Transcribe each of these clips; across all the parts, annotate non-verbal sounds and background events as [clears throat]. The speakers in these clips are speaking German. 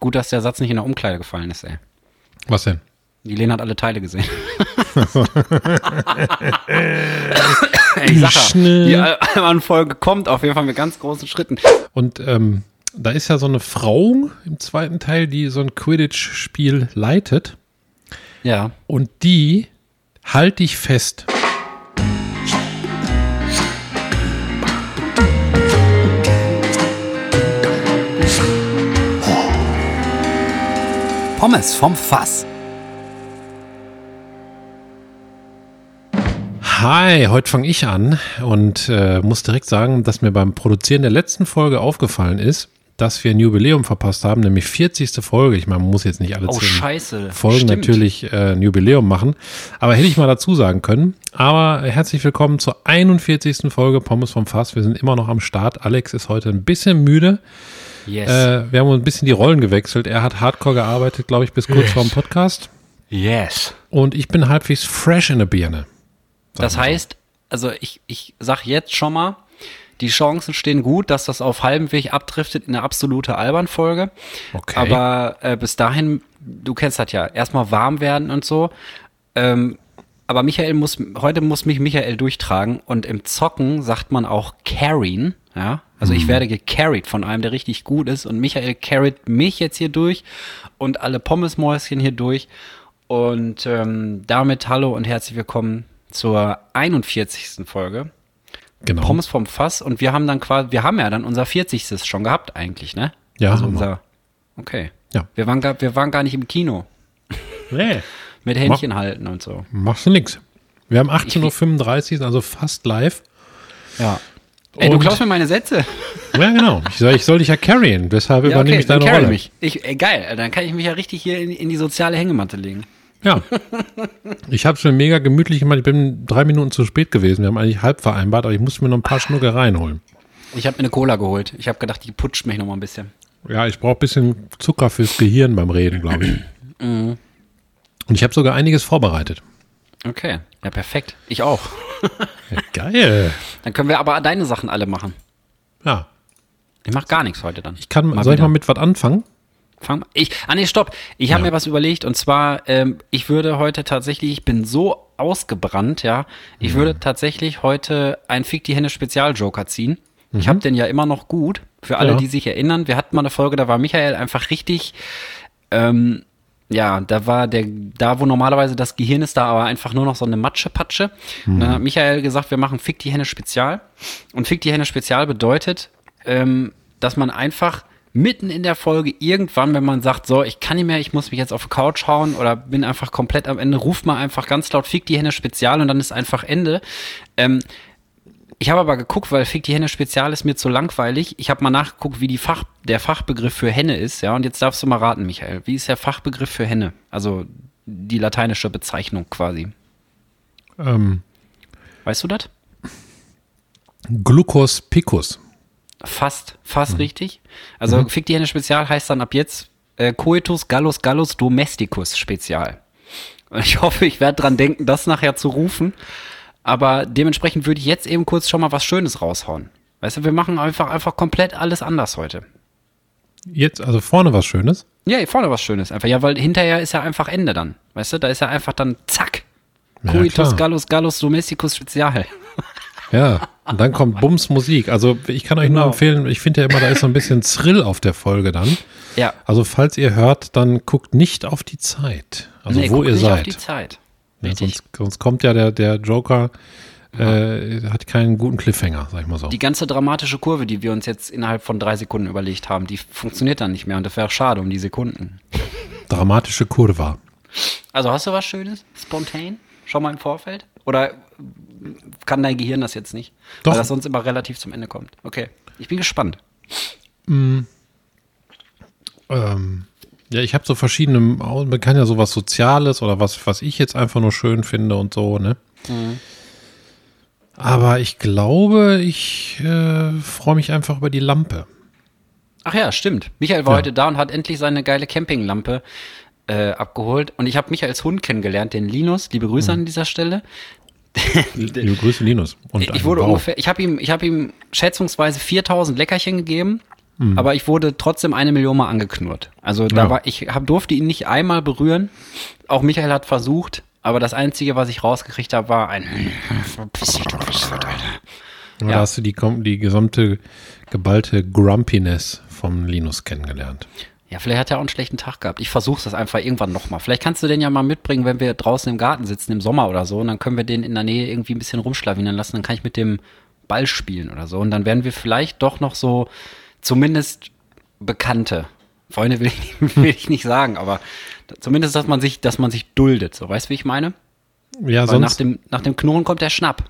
Gut, dass der Satz nicht in der Umkleide gefallen ist, ey. Was denn? Die Lena hat alle Teile gesehen. [laughs] [laughs] ich sag ja, die Alman-Folge kommt auf jeden Fall mit ganz großen Schritten. Und ähm, da ist ja so eine Frau im zweiten Teil, die so ein Quidditch-Spiel leitet. Ja. Und die halte ich fest. Pommes vom Fass. Hi, heute fange ich an und äh, muss direkt sagen, dass mir beim Produzieren der letzten Folge aufgefallen ist, dass wir ein Jubiläum verpasst haben, nämlich 40. Folge. Ich meine, man muss jetzt nicht alle Oh, scheiße. Folgen Stimmt. natürlich äh, ein Jubiläum machen, aber hätte ich mal dazu sagen können. Aber herzlich willkommen zur 41. Folge Pommes vom Fass. Wir sind immer noch am Start. Alex ist heute ein bisschen müde. Yes. Äh, wir haben ein bisschen die Rollen gewechselt. Er hat hardcore gearbeitet, glaube ich, bis kurz vor dem Podcast. yes. Und ich bin halbwegs fresh in der Birne. Das heißt, also ich, ich sag jetzt schon mal, die Chancen stehen gut, dass das auf halbem Weg abdriftet in eine absolute Albern-Folge. Okay. Aber äh, bis dahin, du kennst das ja, erstmal warm werden und so. Ähm, aber Michael muss, heute muss mich Michael durchtragen und im Zocken sagt man auch carryen, ja. Also Mhm. ich werde gecarried von einem, der richtig gut ist und Michael carried mich jetzt hier durch und alle Pommesmäuschen hier durch. Und ähm, damit hallo und herzlich willkommen zur 41. Folge. Genau. Pommes vom Fass und wir haben dann quasi, wir haben ja dann unser 40. schon gehabt eigentlich, ne? Ja, also unser, okay. Ja. Wir waren, gar, wir waren gar nicht im Kino Nee. [laughs] mit Händchen halten und so. Machst du nix. Wir haben 18.35 Uhr, also fast live. Ja. Ey, du Und- klaust mir meine Sätze. Ja, genau. Ich soll, ich soll dich ja carryen, deshalb Ja, übernehme okay, ich dann deine carry Rolle. mich. Ich, ey, geil, dann kann ich mich ja richtig hier in, in die soziale Hängematte legen. Ja. [laughs] Ich habe es mir mega gemütlich gemacht. Ich bin drei Minuten zu spät gewesen. Wir haben eigentlich halb vereinbart, aber ich musste mir noch ein paar Schnucke reinholen. Ich habe mir eine Cola geholt. Ich habe gedacht, die putscht mich noch mal ein bisschen. Ja, ich brauche ein bisschen Zucker fürs Gehirn beim Reden, glaube ich. Mhm. Und ich habe sogar einiges vorbereitet. Okay, ja perfekt. Ich auch. Ja, geil. Dann können wir aber deine Sachen alle machen. Ja. Ich mache gar nichts heute dann. Ich kann, Mal soll ich wieder. mal mit was anfangen? Fang, ich, ah nee, stopp. Ich habe Ja. mir was überlegt und zwar, ähm, ich würde heute tatsächlich, ich bin so ausgebrannt, ja, ich würde tatsächlich heute ein Fick die Hände Spezial-Joker ziehen. Ich habe den ja immer noch gut. Für alle, Ja. die sich erinnern, wir hatten mal eine Folge, da war Michael einfach richtig, ähm, ja, da war der, da wo normalerweise das Gehirn ist, da aber einfach nur noch so eine Matsche-Patsche. Und dann hat Michael gesagt, wir machen Fick die Hände Spezial. Und Fick die Hände Spezial bedeutet, ähm, dass man einfach mitten in der Folge irgendwann, wenn man sagt, so, ich kann nicht mehr, ich muss mich jetzt auf die Couch hauen oder bin einfach komplett am Ende, ruft man einfach ganz laut Fick die Hände Spezial und dann ist einfach Ende. Ähm, ich habe aber geguckt, weil Fick die Henne Spezial ist mir zu langweilig. Ich habe mal nachgeguckt, wie die Fach, der Fachbegriff für Henne ist, ja. Und jetzt darfst du mal raten, Michael. Wie ist der Fachbegriff für Henne? Also die lateinische Bezeichnung quasi. Ähm, Weißt du das? Glucos picus. Fast, fast richtig. Also Fick die Henne Spezial heißt dann ab jetzt äh, Coitus Gallus Gallus Domesticus Spezial. Und ich [laughs] hoffe, ich werde dran denken, das nachher zu rufen. Aber dementsprechend würde ich jetzt eben kurz schon mal was Schönes raushauen. Weißt du, wir machen einfach, einfach komplett alles anders heute. Jetzt, also vorne was Schönes. Ja, vorne was Schönes einfach. Ja, weil hinterher ist ja einfach Ende dann. Weißt du, da ist ja einfach dann zack. Ja, Coitus. Gallus Gallus Domesticus Spezial. Ja, und dann kommt Bums Musik. Also ich kann euch nur Genau. empfehlen, ich finde ja immer, da ist so ein bisschen Thrill auf der Folge dann. Ja. Also falls ihr hört, dann guckt nicht auf die Zeit. Also Nee, wo ihr nicht auf seid. die Zeit. Ja, Richtig. sonst, sonst kommt ja der, der Joker, äh, hat keinen guten Cliffhanger, sag ich mal so. Die ganze dramatische Kurve, die wir uns jetzt innerhalb von drei Sekunden überlegt haben, die funktioniert dann nicht mehr und das wäre schade um die Sekunden. Dramatische Kurve. Also hast du was Schönes? Spontan? Schon mal im Vorfeld? Oder kann dein Gehirn das jetzt nicht? Doch. Weil das sonst immer relativ zum Ende kommt. Okay. Ich bin gespannt. Ähm, ja, ich habe so verschiedene, man kann ja sowas Soziales oder was, was ich jetzt einfach nur schön finde und so, ne? Mhm. Aber ich glaube, ich äh, freue mich einfach über die Lampe. Ach ja, stimmt. Michael war Ja. heute da und hat endlich seine geile Campinglampe äh, abgeholt. Und ich habe Michaels Hund kennengelernt, den Linus. Liebe Grüße an dieser Stelle. [laughs] Liebe Grüße, Linus. Und Ich wurde Bauch. ungefähr, ich habe ihm, ich habe ihm schätzungsweise 4000 Leckerchen gegeben aber ich wurde trotzdem eine Million Mal angeknurrt. Also da Ja. war, ich hab, durfte ihn nicht einmal berühren. Auch Michael hat versucht, aber das Einzige, was ich rausgekriegt habe, war ein. Ja. Da hast du die, die gesamte geballte Grumpiness vom Linus kennengelernt. Ja, vielleicht hat er auch einen schlechten Tag gehabt. Ich versuche das einfach irgendwann nochmal. Vielleicht kannst du den ja mal mitbringen, wenn wir draußen im Garten sitzen im Sommer oder so. Und dann können wir den in der Nähe irgendwie ein bisschen rumschlawinern lassen. Dann kann ich mit dem Ball spielen oder so. Und dann werden wir vielleicht doch noch so zumindest Bekannte. Freunde will ich, [laughs] will ich nicht sagen, aber zumindest, dass man sich, dass man sich duldet. So, weißt du, wie ich meine? Ja, Weil nach sonst dem, nach dem Knurren kommt der Schnapp.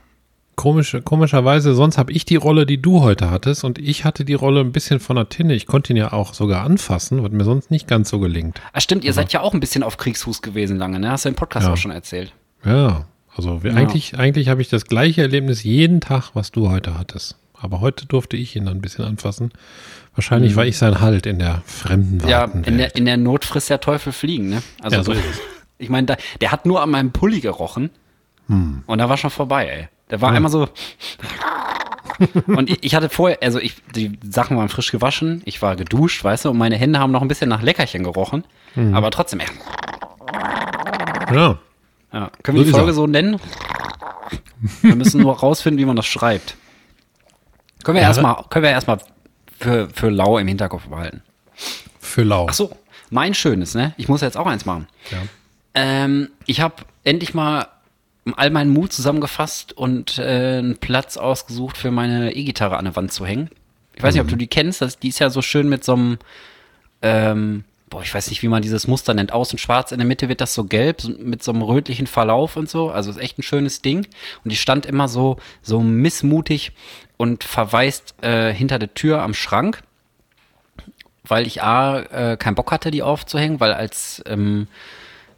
Komisch, komischerweise, sonst habe ich die Rolle, die du heute hattest und ich hatte die Rolle ein bisschen von der Tinne. Ich konnte ihn ja auch sogar anfassen, was mir sonst nicht ganz so gelingt. Ah, stimmt, ihr seid ja auch ein bisschen auf Kriegsfuß gewesen lange, ne? Hast du im Podcast Ja. auch schon erzählt. Ja, also wir, Ja. eigentlich, eigentlich habe ich das gleiche Erlebnis jeden Tag, was du heute hattest. Aber heute durfte ich ihn dann ein bisschen anfassen. Wahrscheinlich war ich sein Halt in der fremden Mhm. Ja, in der, in der Not frisst der Teufel fliegen, ne? Also Ja, so ist es. Ich meine, der hat nur an meinem Pulli gerochen Hm. und da war schon vorbei, ey. Der war einmal so. [laughs] und ich, ich hatte vorher, also ich, die Sachen waren frisch gewaschen, ich war geduscht, weißt du, und meine Hände haben noch ein bisschen nach Leckerchen gerochen. Hm. Aber trotzdem, ja, Ja. Können wir So die Folge so nennen? Wir müssen nur rausfinden, wie man das schreibt. Können wir Ja. erstmal, können wir erstmal für, für lau im Hinterkopf behalten. für lau. Ach so, mein schönes, ne? Ich muss jetzt auch eins machen. Ja. Ähm, ich habe endlich mal all meinen Mut zusammengefasst und äh, einen Platz ausgesucht für meine E-Gitarre an der Wand zu hängen. Ich weiß nicht, ob du die kennst. Das, die ist ja so schön mit so einem, ähm, boah, ich weiß nicht, wie man dieses Muster nennt. Außen schwarz, in der Mitte wird das so gelb, mit so einem rötlichen Verlauf und so. Also ist echt ein schönes Ding. Und die stand immer so, so missmutig und verwaist äh, hinter der Tür am Schrank weil ich A, äh, keinen Bock hatte, die aufzuhängen, weil als, ähm,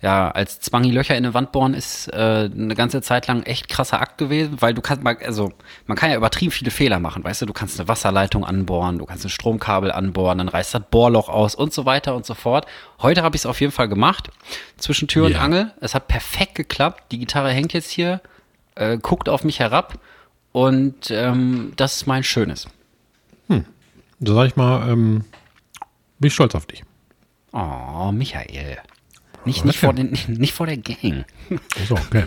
ja, als Zwangi Löcher in eine Wand bohren ist äh, eine ganze Zeit lang echt krasser Akt gewesen, weil du kannst also man kann ja übertrieben viele Fehler machen, weißt du, du kannst eine Wasserleitung anbohren, du kannst ein Stromkabel anbohren, dann reißt das Bohrloch aus und so weiter und so fort. Heute habe ich es auf jeden Fall gemacht, zwischen Tür und Ja. Angel. Es hat perfekt geklappt, die Gitarre hängt jetzt hier, äh, guckt auf mich herab und ähm, das ist mein Schönes. So sag ich mal, ähm, bin ich stolz auf dich. Oh, Michael. Nicht, nicht, vor den, [laughs] nicht vor der Gang. So, okay.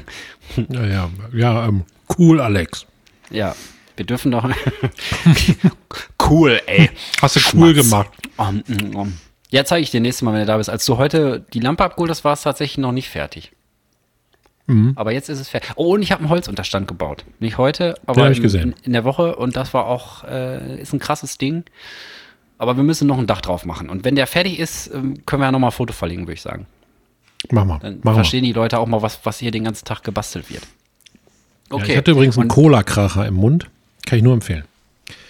ja, ja, ja ähm, cool, Alex. Ja, wir dürfen doch. [laughs] cool, ey. Hast du cool Schmatz. gemacht. Um, um, um. Ja, zeige ich dir nächstes Mal, wenn du da bist. Als du heute die Lampe abgeholt hast, war es tatsächlich noch nicht fertig. Mhm. Aber jetzt ist es fertig. Oh, und ich habe einen Holzunterstand gebaut. Nicht heute, aber in. In, in der Woche. Und das war auch, äh, ist ein krasses Ding. Aber wir müssen noch ein Dach drauf machen. Und wenn der fertig ist, ähm, können wir ja nochmal ein Foto verlegen, würde ich sagen. Mach mal. Dann Mach mal. verstehen die Leute auch mal, was, was hier den ganzen Tag gebastelt wird. Ja, ich hatte übrigens einen Cola-Kracher im Mund. Kann ich nur empfehlen.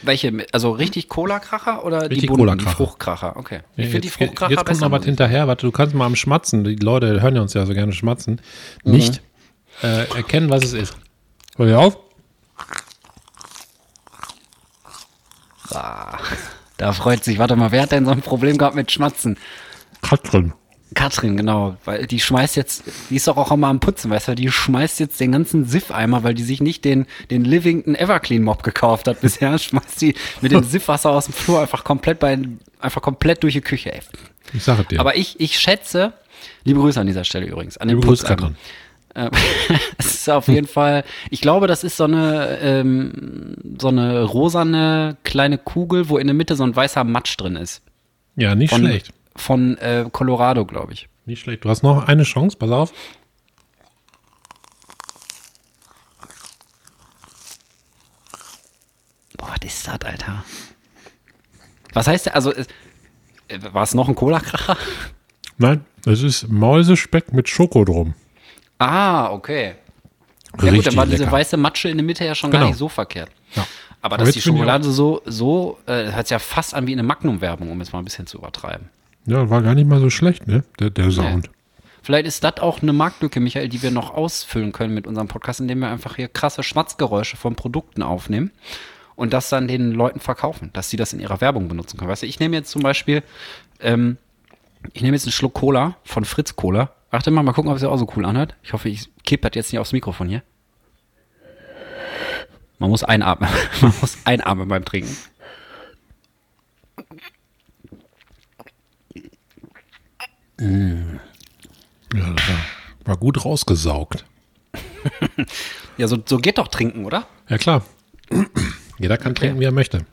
welche? Also richtig Cola-Kracher oder die Richtig bunten, die Cola-Kracher. Fruchtkracher? Okay. Ich Ja, finde die jetzt, Fruchtkracher jetzt kommt noch was hinterher. Warte, du kannst mal am Schmatzen, die Leute hören ja uns ja so gerne schmatzen, Mhm. nicht äh, erkennen, was es ist. Hör dir auf. Ah, da freut sich. Warte mal, wer hat denn so ein Problem gehabt mit Schmatzen? Katrin. Katrin, genau. Weil die schmeißt jetzt, die ist doch auch immer am Putzen, weißt du? Die schmeißt jetzt den ganzen Siff-Eimer, weil die sich nicht den, den Livington Everclean Mob gekauft hat bisher. [laughs] Schmeißt die mit dem Siffwasser aus dem Flur einfach komplett bei, einfach komplett durch die Küche, ey. Ich sage dir. Aber ich, ich schätze, liebe Grüße an dieser Stelle übrigens, an den Liebe Grüße, Putzeimer. Katrin. Äh, [laughs] Es ist auf jeden Fall, ich glaube, das ist so eine, ähm, so eine rosane kleine Kugel, wo in der Mitte so ein weißer Matsch drin ist. Ja, nicht Von, schlecht. Von äh, Colorado, glaube ich. Nicht schlecht. Du hast noch eine Chance, pass auf. Boah, was ist das, Alter? Was heißt der, also, äh, war es noch ein Cola-Kracher? Nein, es ist Mäusespeck mit Schoko drum. Ah, okay. Ja Richtig gut, dann war diese lecker. weiße Matsche in der Mitte ja schon gar Genau. nicht so verkehrt. Ja. Aber Aber dass die Schokolade so, so, äh, hört sich ja fast an wie eine Magnum-Werbung, um es mal ein bisschen zu übertreiben. Ja, war gar nicht mal so schlecht, ne? Der, der Sound. Vielleicht ist das auch eine Marktlücke, Michael, die wir noch ausfüllen können mit unserem Podcast, indem wir einfach hier krasse Schmatzgeräusche von Produkten aufnehmen und das dann den Leuten verkaufen, dass sie das in ihrer Werbung benutzen können. Weißt du, ich nehme jetzt zum Beispiel, ähm, ich nehme jetzt einen Schluck Cola von Fritz Cola. Warte mal, mal gucken, ob es ja auch so cool anhört. Ich hoffe, ich kipp das jetzt nicht aufs Mikrofon hier. Man muss einatmen. [laughs] Man muss einatmen beim Trinken. Ja, das war, war gut rausgesaugt. [laughs] Ja, so, so geht doch trinken, oder? Ja, klar. [clears throat] Jeder kann trinken, wie er möchte.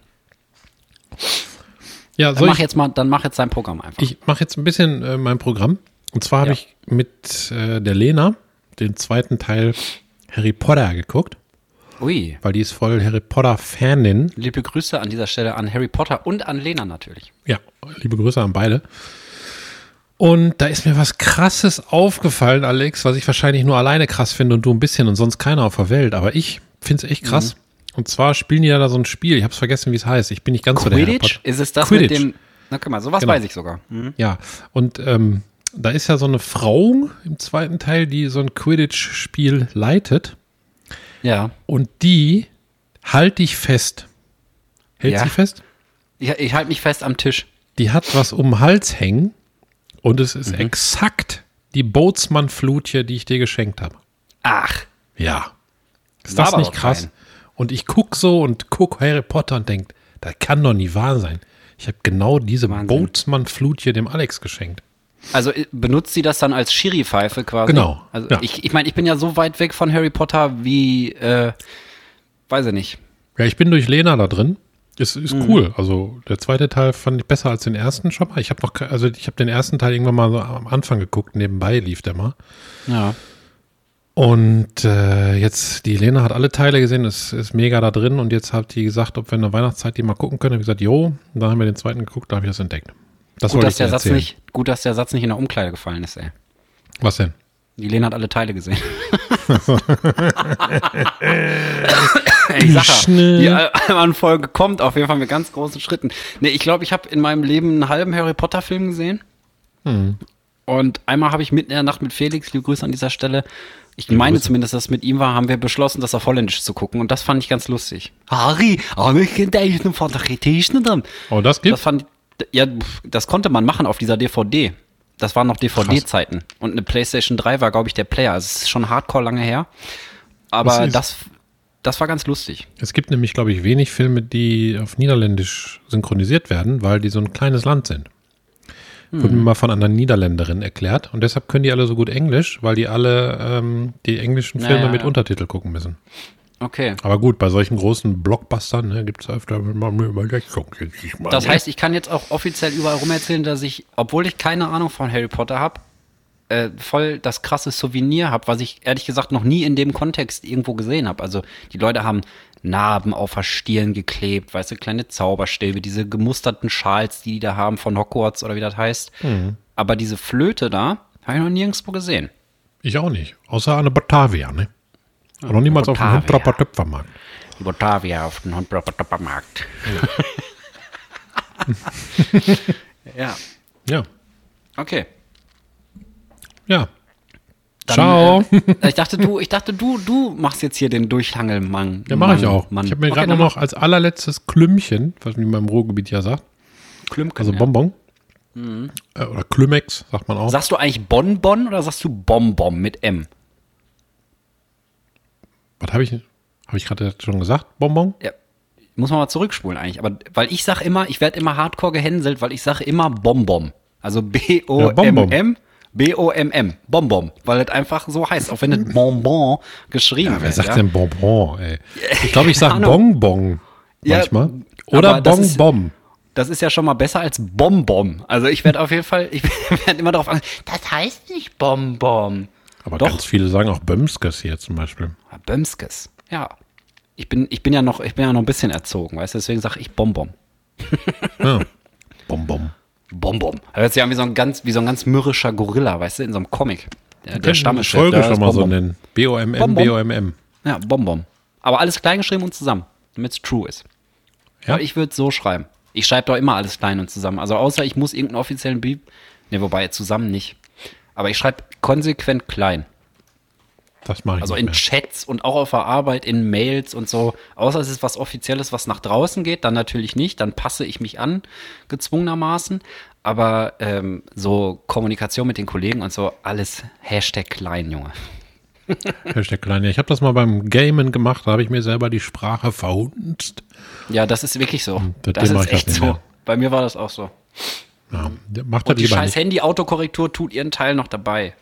Ja, Dann mach ich, jetzt mal, dann mach jetzt dein Programm einfach. ich mache jetzt ein bisschen äh, mein Programm. Und zwar habe Ja. ich mit äh, der Lena den zweiten Teil Harry Potter geguckt, Ui. weil die ist voll Harry Potter-Fanin. Liebe Grüße an dieser Stelle an Harry Potter und an Lena natürlich. Ja, liebe Grüße an beide. Und da ist mir was Krasses aufgefallen, Alex, was ich wahrscheinlich nur alleine krass finde und du ein bisschen und sonst keiner auf der Welt. Aber ich finde es echt krass. Und zwar spielen die ja da so ein Spiel. Ich habe es vergessen, wie es heißt. Ich bin nicht ganz so der Quidditch? Ist es das Quidditch. mit dem. Na guck mal, sowas Genau. weiß ich sogar. Mhm. Ja, und ähm, da ist ja so eine Frau im zweiten Teil, die so ein Quidditch-Spiel leitet. Ja. Und die halt dich fest. Hält Ja. sie fest? Ich, ich halte mich fest am Tisch. Die hat was um den Hals hängen und es ist Mhm. exakt die Bootsmann-Flutche, die ich dir geschenkt habe. Ach. Ja. Ist das nicht krass? rein. Und ich guck so und guck Harry Potter und denk, das kann doch nie wahr sein. Ich habe genau diese Wahnsinn. Bootsmann-Flutche dem Alex geschenkt. Also äh, benutzt sie das dann als Schiri-Pfeife quasi? Genau, Also ja. ich, ich meine, ich bin ja so weit weg von Harry Potter wie, äh, weiß ich nicht. Ja, ich bin durch Lena da drin. Es ist Mhm. cool. Also der zweite Teil fand ich besser als den ersten schon mal. Ich habe noch, also ich habe den ersten Teil irgendwann mal so am Anfang geguckt. Nebenbei lief der mal. Ja. Und äh, jetzt, die Lena hat alle Teile gesehen, ist, ist mega da drin. Und jetzt hat die gesagt, ob wir in der Weihnachtszeit die mal gucken können. Ich gesagt, jo. Und dann haben wir den zweiten geguckt, da habe ich das entdeckt. Das Gut, dass der Satz nicht, gut, dass der Satz nicht in der Umkleide gefallen ist, ey. Was denn? Die Lena hat alle Teile gesehen. [laughs] [laughs] Ich sag ja, die Alman-Folge kommt auf jeden Fall mit ganz großen Schritten. Nee, ich glaube, ich habe in meinem Leben einen halben Harry Potter-Film gesehen. Hm. Und einmal habe ich mitten in der Nacht mit Felix, liebe Grüße an dieser Stelle, ich meine zumindest, dass es mit ihm war, haben wir beschlossen, das auf Holländisch zu gucken. Und das fand ich ganz lustig. Harry, aber ich kenne dich von der Kritik Oh, das Das gibt's? fand ich, ja, das konnte man machen auf dieser DVD. Das waren noch DVD-Zeiten. Und eine PlayStation 3 war, glaube ich, der Player. Es ist schon hardcore lange her. Aber das, das war ganz lustig. Es gibt nämlich, glaube ich, wenig Filme, die auf Niederländisch synchronisiert werden, weil die so ein kleines Land sind. Wurde mir mal von einer Niederländerin erklärt. Und deshalb können die alle so gut Englisch, weil die alle ähm, die englischen Filme ja, mit ja. Untertitel gucken müssen. Okay. Aber gut, bei solchen großen Blockbustern ne, gibt es öfter mal eine mal, Das heißt, ich kann jetzt auch offiziell überall rum erzählen, dass ich, obwohl ich keine Ahnung von Harry Potter habe, äh, voll das krasse Souvenir habe, was ich ehrlich gesagt noch nie in dem Kontext irgendwo gesehen habe. Also die Leute haben Narben auf der Stirn geklebt, weißt du, kleine Zauberstäbe, diese gemusterten Schals, die die da haben von Hogwarts oder wie das heißt. Aber diese Flöte da habe ich noch nirgendwo gesehen. ich auch nicht. Außer an der Batavia, ne? Aber noch niemals auf dem Batavia. Hundrapper Töpfermarkt. Die Botavia auf dem Markt. ja, Ja. okay. Ja. Dann, Ciao. Äh, ich dachte, du, ich dachte, du, du machst jetzt hier den Durchhangelmann. Ja, mache ich auch. Mann. Ich habe mir Okay, gerade noch als allerletztes Klümpchen, was man im Ruhrgebiet ja sagt, Klümken, also ja. Bonbon. Äh, oder Klümex, sagt man auch. Sagst du eigentlich Bonbon oder sagst du Bonbon mit M? Was habe ich, habe ich gerade schon gesagt? Bonbon? Ja. Muss man mal zurückspulen eigentlich. Aber weil ich sag immer, ich werde immer hardcore gehänselt, weil ich sage immer Bonbon. Also B-O-M-M. B-O-M-M. Bonbon. Weil das einfach so heißt, auch wenn es Bonbon geschrieben Wer wird. sagt ja. denn Bonbon, ey? Ich glaube, ich sage. [laughs] Bonbon Ja, manchmal. Oder das ist- Bonbon. Das ist ja schon mal besser als Bonbon. Also ich werde auf jeden Fall, ich [laughs] werde immer darauf achten, das heißt nicht Bonbon. Aber Doch. ganz viele sagen auch Bömskes hier zum Beispiel. Ah, Bömskes. Ja. Ich bin, ich bin ja noch, ich bin ja noch ein bisschen erzogen, weißt du, deswegen sage ich Bonbon. [laughs] Ja. Bonbon. Bonbon. Hört sich an wie so ein ganz, wie so ein ganz mürrischer Gorilla, weißt du, in so einem Comic. Der, der Stammeschef. Folge schon ist mal so nennen. B-O-M-M. B-O-M-M. Ja, Bonbon. Aber alles klein geschrieben und zusammen, damit es true ist. Ja? Aber ich würde es so schreiben. Ich schreibe doch immer alles klein und zusammen. Also außer ich muss irgendeinen offiziellen Beep. Ne, wobei zusammen nicht. Aber ich schreibe konsequent klein. Das mache ich Also in mehr. Chats und auch auf der Arbeit, in Mails und so. Außer es ist was Offizielles, was nach draußen geht, dann natürlich nicht. Dann passe ich mich an, gezwungenermaßen. Aber ähm, so Kommunikation mit den Kollegen und so, alles Hashtag klein, Junge. [laughs] Hashtag klein. Ja, Ich habe das mal beim Gamen gemacht, da habe ich mir selber die Sprache verhunzt. Ja, das ist wirklich so. Das ist echt so. mehr. Bei mir war das auch so. Ja, macht Und die scheiß. Handy-Autokorrektur tut ihren Teil noch dabei,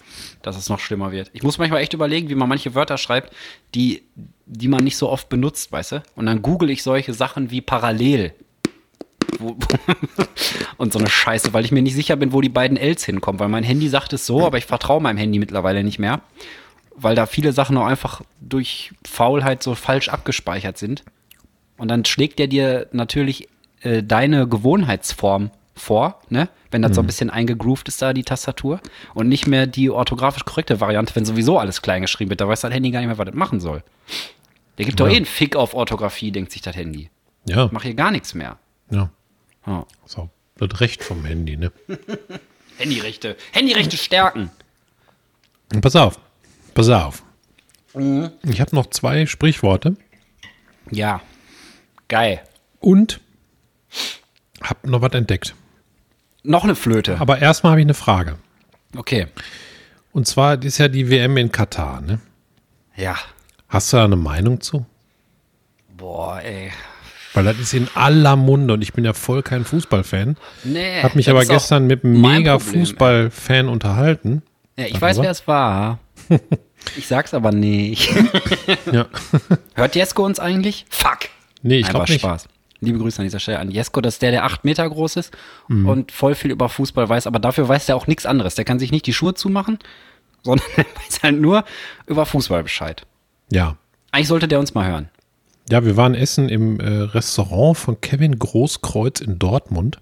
dass es noch schlimmer wird. Ich muss manchmal echt überlegen, wie man manche Wörter schreibt, die, die man nicht so oft benutzt, weißt du? Und dann google ich solche Sachen wie parallel. [laughs] Und so eine Scheiße, weil ich mir nicht sicher bin, wo die beiden Ls hinkommen, weil mein Handy sagt es so, aber ich vertraue meinem Handy mittlerweile nicht mehr, weil da viele Sachen auch einfach durch Faulheit so falsch abgespeichert sind. Und dann schlägt der dir natürlich äh, deine Gewohnheitsform vor, ne? Wenn das so ein bisschen eingegroovt ist da, die Tastatur. Und nicht mehr die orthografisch korrekte Variante, wenn sowieso alles klein geschrieben wird. Da weiß das Handy gar nicht mehr, was das machen soll. Der gibt doch Ja. eh einen Fick auf Orthographie, denkt sich das Handy. Ja, Mach hier gar nichts mehr. ja. Ja. So, das Recht vom Handy, ne? [laughs] Handyrechte. Handyrechte stärken. Und pass auf, pass auf. Mhm. Ich habe noch zwei Sprichworte Ja. Geil. und habe noch was entdeckt. Noch eine Flöte. Aber erstmal habe ich eine Frage. Okay. Und zwar ist ja die WM in Katar, ne? Ja. Hast du da eine Meinung zu? Boah, ey. Weil das ist in aller Munde und ich bin ja voll kein Fußballfan. Nee. Hab mich aber gestern mit einem mega. Fußballfan unterhalten. Ja, ich Sag weiß, wer es war. [laughs] Ich sag's aber nicht. Ja. [laughs] Hört Jesko uns eigentlich? Fuck. Nee, ich glaube nicht. Spaß. Liebe Grüße an dieser Stelle an Jesko, das ist der, der acht Meter groß ist Mhm. und voll viel über Fußball weiß, aber dafür weiß der auch nichts anderes. Der kann sich nicht die Schuhe zumachen, [laughs] sondern er weiß halt nur über Fußball Bescheid. Ja. Eigentlich sollte der uns mal hören. Ja, wir waren essen im äh, Restaurant von Kevin Großkreuz in Dortmund.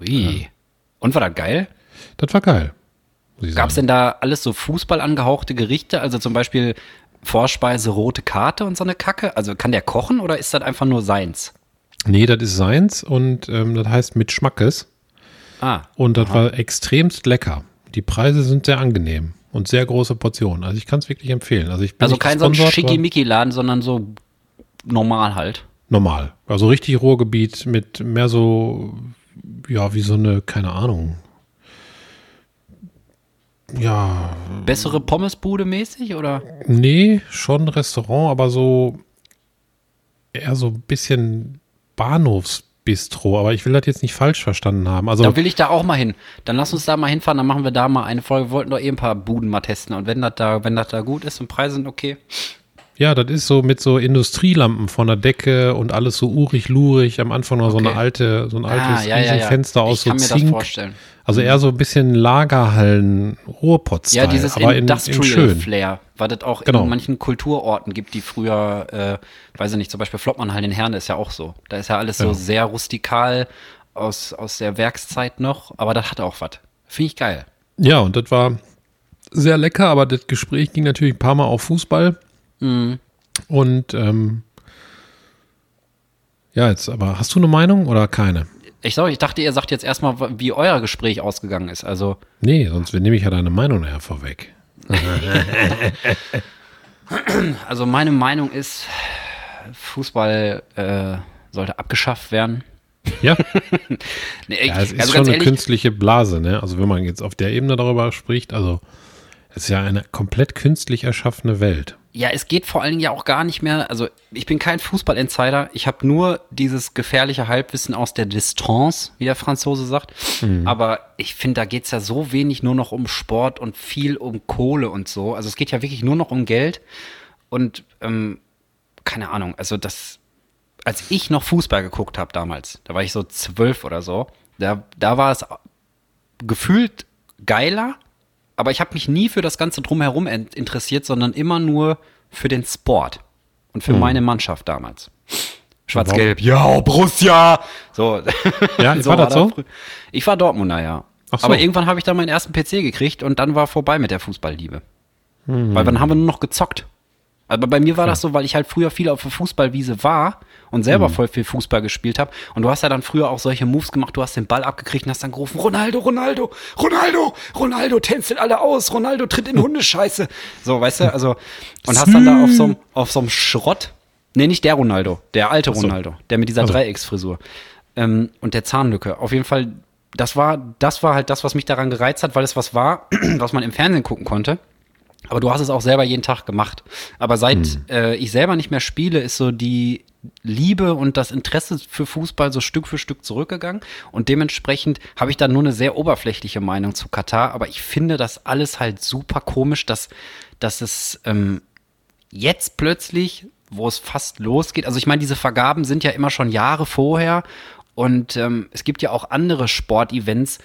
Ui. Und war das geil? Das war geil. Gab es denn da alles so Fußball angehauchte Gerichte? Also zum Beispiel Vorspeise, rote Karte und so eine Kacke? Also kann der kochen oder ist das einfach nur seins? Nee, das ist seins und ähm, das heißt mit Schmackes. Ah, Und das war extremst lecker. Die Preise sind sehr angenehm und sehr große Portionen. Also ich kann es wirklich empfehlen. Also ich bin also kein so ein Schickimicki-Laden, sondern so normal halt. normal. Also richtig Ruhrgebiet mit mehr so, ja, wie so eine, keine Ahnung. Ja, Bessere Pommesbude mäßig oder? nee, schon Restaurant, aber so eher so ein bisschen Bahnhofsbistro. Aber ich will das jetzt nicht falsch verstanden haben. Also Da will ich da auch mal hin. Dann lass uns da mal hinfahren, dann machen wir da mal eine Folge. Wir wollten doch eh ein paar Buden mal testen. Und wenn das da, wenn das da gut ist und Preise sind okay. Ja, das ist so mit so Industrielampen von der Decke und alles so urig-lurig. Am Anfang noch so eine Okay. alte, so ein altes Ah, ja, ja, ja. Riesenfenster aus ich so kann mir das vorstellen. Also eher so ein bisschen Lagerhallen, ruhrpott Ja, dieses aber in, in Industrial schön. Flair, was es auch Genau. in manchen Kulturorten gibt, die früher, äh, weiß ich nicht, zum Beispiel Flottmannhallen in Herne ist ja auch so. Da ist ja alles so sehr rustikal aus, aus der Werkszeit noch, aber das hat auch was. Finde ich geil. Ja, und das war sehr lecker, aber das Gespräch ging natürlich ein paar Mal auf Fußball. Mhm. Und ähm, ja, jetzt, aber hast du eine Meinung oder keine? Ich, sag, ich dachte, ihr sagt jetzt erstmal, wie euer Gespräch ausgegangen ist. Also, Nee, sonst nehme ich ja deine Meinung nachher vorweg. [laughs] also meine Meinung ist, Fußball äh, sollte abgeschafft werden. Ja, [laughs] Nee, ich, ja es ist also schon eine ehrlich, künstliche Blase, ne? Also wenn man jetzt auf der Ebene darüber spricht, also es ist ja eine komplett künstlich erschaffene Welt. Ja, es geht vor allen Dingen ja auch gar nicht mehr. Also, ich bin kein Fußball-Insider. Ich habe nur dieses gefährliche Halbwissen aus der Distanz, wie der Franzose sagt. Aber ich finde, da geht's ja so wenig nur noch um Sport und viel um Kohle und so. Also, es geht ja wirklich nur noch um Geld. Und ähm, keine Ahnung, also das, als ich noch Fußball geguckt habe damals, da war ich so zwölf oder so, da, da war es gefühlt geiler, aber ich habe mich nie für das Ganze drumherum interessiert, sondern immer nur für den Sport und für meine Mannschaft damals. Schwarz-Gelb, ja, Borussia! So, [laughs] Ja, war das so? Ich war Dortmunder, ja. So. Aber irgendwann habe ich dann meinen ersten PC gekriegt und dann war vorbei mit der Fußballliebe. Weil dann haben wir nur noch gezockt. Aber bei mir war das so, weil ich halt früher viel auf der Fußballwiese war und selber voll viel Fußball gespielt habe. Und du hast ja dann früher auch solche Moves gemacht, du hast den Ball abgekriegt und hast dann gerufen, Ronaldo, Ronaldo, Ronaldo, Ronaldo tänzelt alle aus, Ronaldo tritt in Hundescheiße. So, weißt du, also, und hast dann da auf so einem auf so einem Schrott, nee, nicht der Ronaldo, der alte so. Ronaldo, der mit dieser Also. Dreiecksfrisur ähm, und der Zahnlücke. Auf jeden Fall, das war, das war halt das, was mich daran gereizt hat, weil es was war, [clears throat] was man im Fernsehen gucken konnte. Aber du hast es auch selber jeden Tag gemacht. Aber seit Hm. äh, ich selber nicht mehr spiele, ist so die, Liebe und das Interesse für Fußball so Stück für Stück zurückgegangen. Und dementsprechend habe ich da nur eine sehr oberflächliche Meinung zu Katar. Aber ich finde das alles halt super komisch, dass, dass es ähm, jetzt plötzlich, wo es fast losgeht, also ich meine, diese Vergaben sind ja immer schon Jahre vorher. Und ähm, es gibt ja auch andere Sportevents,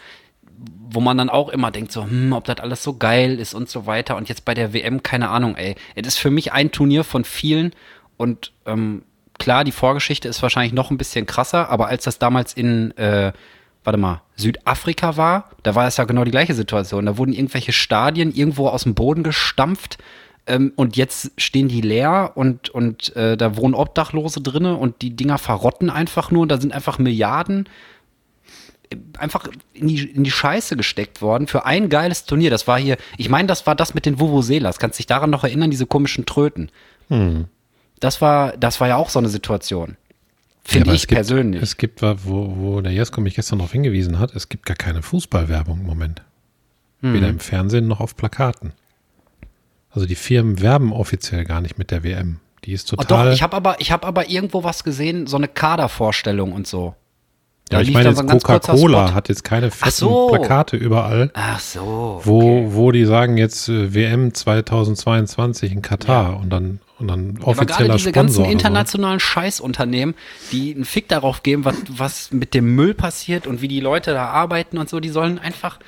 wo man dann auch immer denkt, so, hm, ob das alles so geil ist und so weiter. Und jetzt bei der WM, keine Ahnung, ey. Es ist für mich ein Turnier von vielen. Und ähm, klar, die Vorgeschichte ist wahrscheinlich noch ein bisschen krasser, aber als das damals in, äh, warte mal, Südafrika war, da war es ja genau die gleiche Situation. Da wurden irgendwelche Stadien irgendwo aus dem Boden gestampft. Ähm, und jetzt stehen die leer und, und äh, da wohnen Obdachlose drinne und die Dinger verrotten einfach nur. Und da sind einfach Milliarden einfach in die, in die Scheiße gesteckt worden für ein geiles Turnier. Das war hier, ich meine, das war das mit den Vuvuzelas. Kannst dich daran noch erinnern, diese komischen Tröten? Hm. Das war, das war ja auch so eine Situation. Finde ja, ich gibt, persönlich. Es gibt, wo, wo der Jesko mich gestern darauf hingewiesen hat, es gibt gar keine Fußballwerbung im Moment. Hm. Weder im Fernsehen noch auf Plakaten. Also die Firmen werben offiziell gar nicht mit der WM. Die ist total. Oh doch, ich habe aber, ich habe aber irgendwo was gesehen, so eine Kadervorstellung und so. Ja, ich meine, Coca-Cola hat jetzt keine fetten so. Plakate überall. Ach so. Okay. Wo, wo die sagen jetzt äh, WM 2022 in Katar ja. und dann und dann offizieller ja, diese Sponsor ganzen internationalen so. Scheißunternehmen, die einen Fick darauf geben, was, was mit dem Müll passiert und wie die Leute da arbeiten und so, die sollen einfach,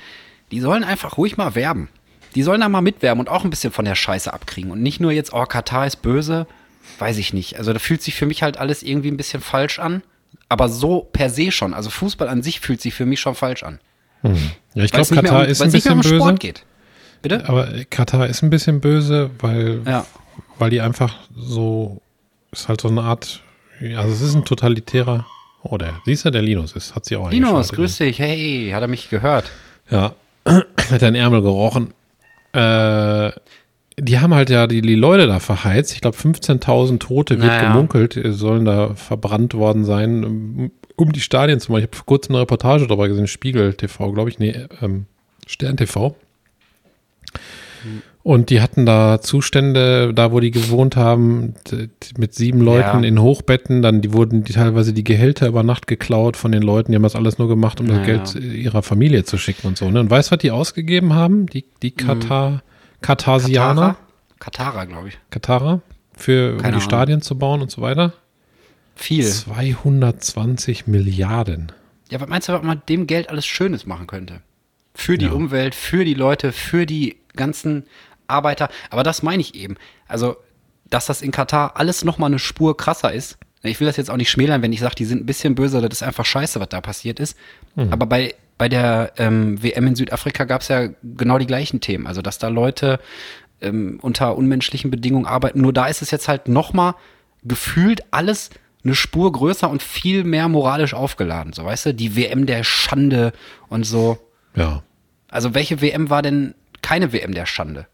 die sollen einfach ruhig mal werben. Die sollen da mal mitwerben und auch ein bisschen von der Scheiße abkriegen und nicht nur jetzt, oh, Katar ist böse, weiß ich nicht. Also da fühlt sich für mich halt alles irgendwie ein bisschen falsch an aber so per se schon. Also Fußball an sich fühlt sich für mich schon falsch an. Hm. Ja, ich glaube, Katar um, ist ein bisschen um böse. Sport geht. Bitte? Aber Katar ist ein bisschen böse, weil, ja. weil die einfach so, ist halt so eine Art, also es ist ein totalitärer, oh, der, siehst du, der Linus ist, hat sie auch Linus, grüß dich, hey, hat er mich gehört? Ja, [clears throat] hat deinen Ärmel gerochen. Äh, die haben halt ja die, die Leute da verheizt. Ich glaube, 15.000 Tote wird naja. gemunkelt, sollen da verbrannt worden sein, um die Stadien zu machen. Ich habe vor kurzem eine Reportage darüber gesehen, Spiegel TV, glaube ich, nee, ähm, Stern TV. Und die hatten da Zustände, da wo die gewohnt haben, mit sieben Leuten ja. in Hochbetten. Dann die wurden die teilweise die Gehälter über Nacht geklaut von den Leuten. Die haben das alles nur gemacht, um naja. das Geld ihrer Familie zu schicken und so. Ne? Und weißt du, was die ausgegeben haben? Die, die mhm. Katar. Mhm Kartasianer. Katara, glaube ich. Katara. Für um die Stadien zu bauen und so weiter. Viel. 220 Milliarden. Ja, was meinst du, was man mit dem Geld alles Schönes machen könnte? Für die ja. Umwelt, für die Leute, für die ganzen Arbeiter. Aber das meine ich eben. Also, dass das in Katar alles nochmal eine Spur krasser ist. Ich will das jetzt auch nicht schmälern, wenn ich sage, die sind ein bisschen böse, das ist einfach scheiße, was da passiert ist. Mhm. Aber bei bei der ähm, WM in Südafrika gab es ja genau die gleichen Themen. Also, dass da Leute ähm, unter unmenschlichen Bedingungen arbeiten. Nur da ist es jetzt halt nochmal gefühlt alles eine Spur größer und viel mehr moralisch aufgeladen. So, weißt du, die WM der Schande und so. Ja. Also, welche WM war denn keine WM der Schande?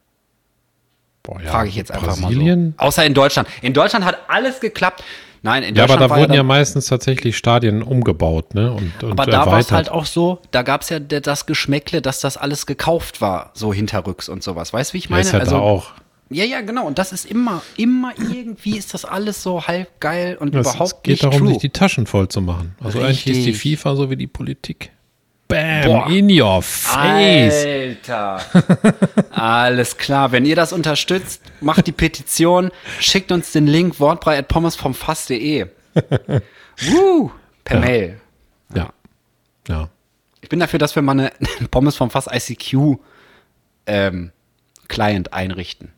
Boah, ja. Frage ich jetzt einfach Brasilien? mal so. Außer in Deutschland. In Deutschland hat alles geklappt. Nein, in ja, aber da wurden ja, ja, meistens tatsächlich Stadien umgebaut, ne? Und, und aber da war es halt auch so, da gab es ja das Geschmäckle, dass das alles gekauft war, so hinterrücks und sowas. Weißt du, wie ich meine? Ja, ist ja also, da auch. Ja, ja, genau. Und das ist immer, immer irgendwie ist das alles so halb geil und das, überhaupt nicht Es geht darum, true. sich die Taschen voll zu machen. Also Richtig. eigentlich ist die FIFA so wie die Politik. Bam, Boah. in your face. Alter. [laughs] Alles klar. Wenn ihr das unterstützt, macht die Petition, schickt uns den Link wortbrei at pommesvomfass.de. Woo, per ja. Mail. Ja. Ja. Ich bin dafür, dass wir mal eine [laughs] Pommes vom Fass ICQ ähm, Client einrichten.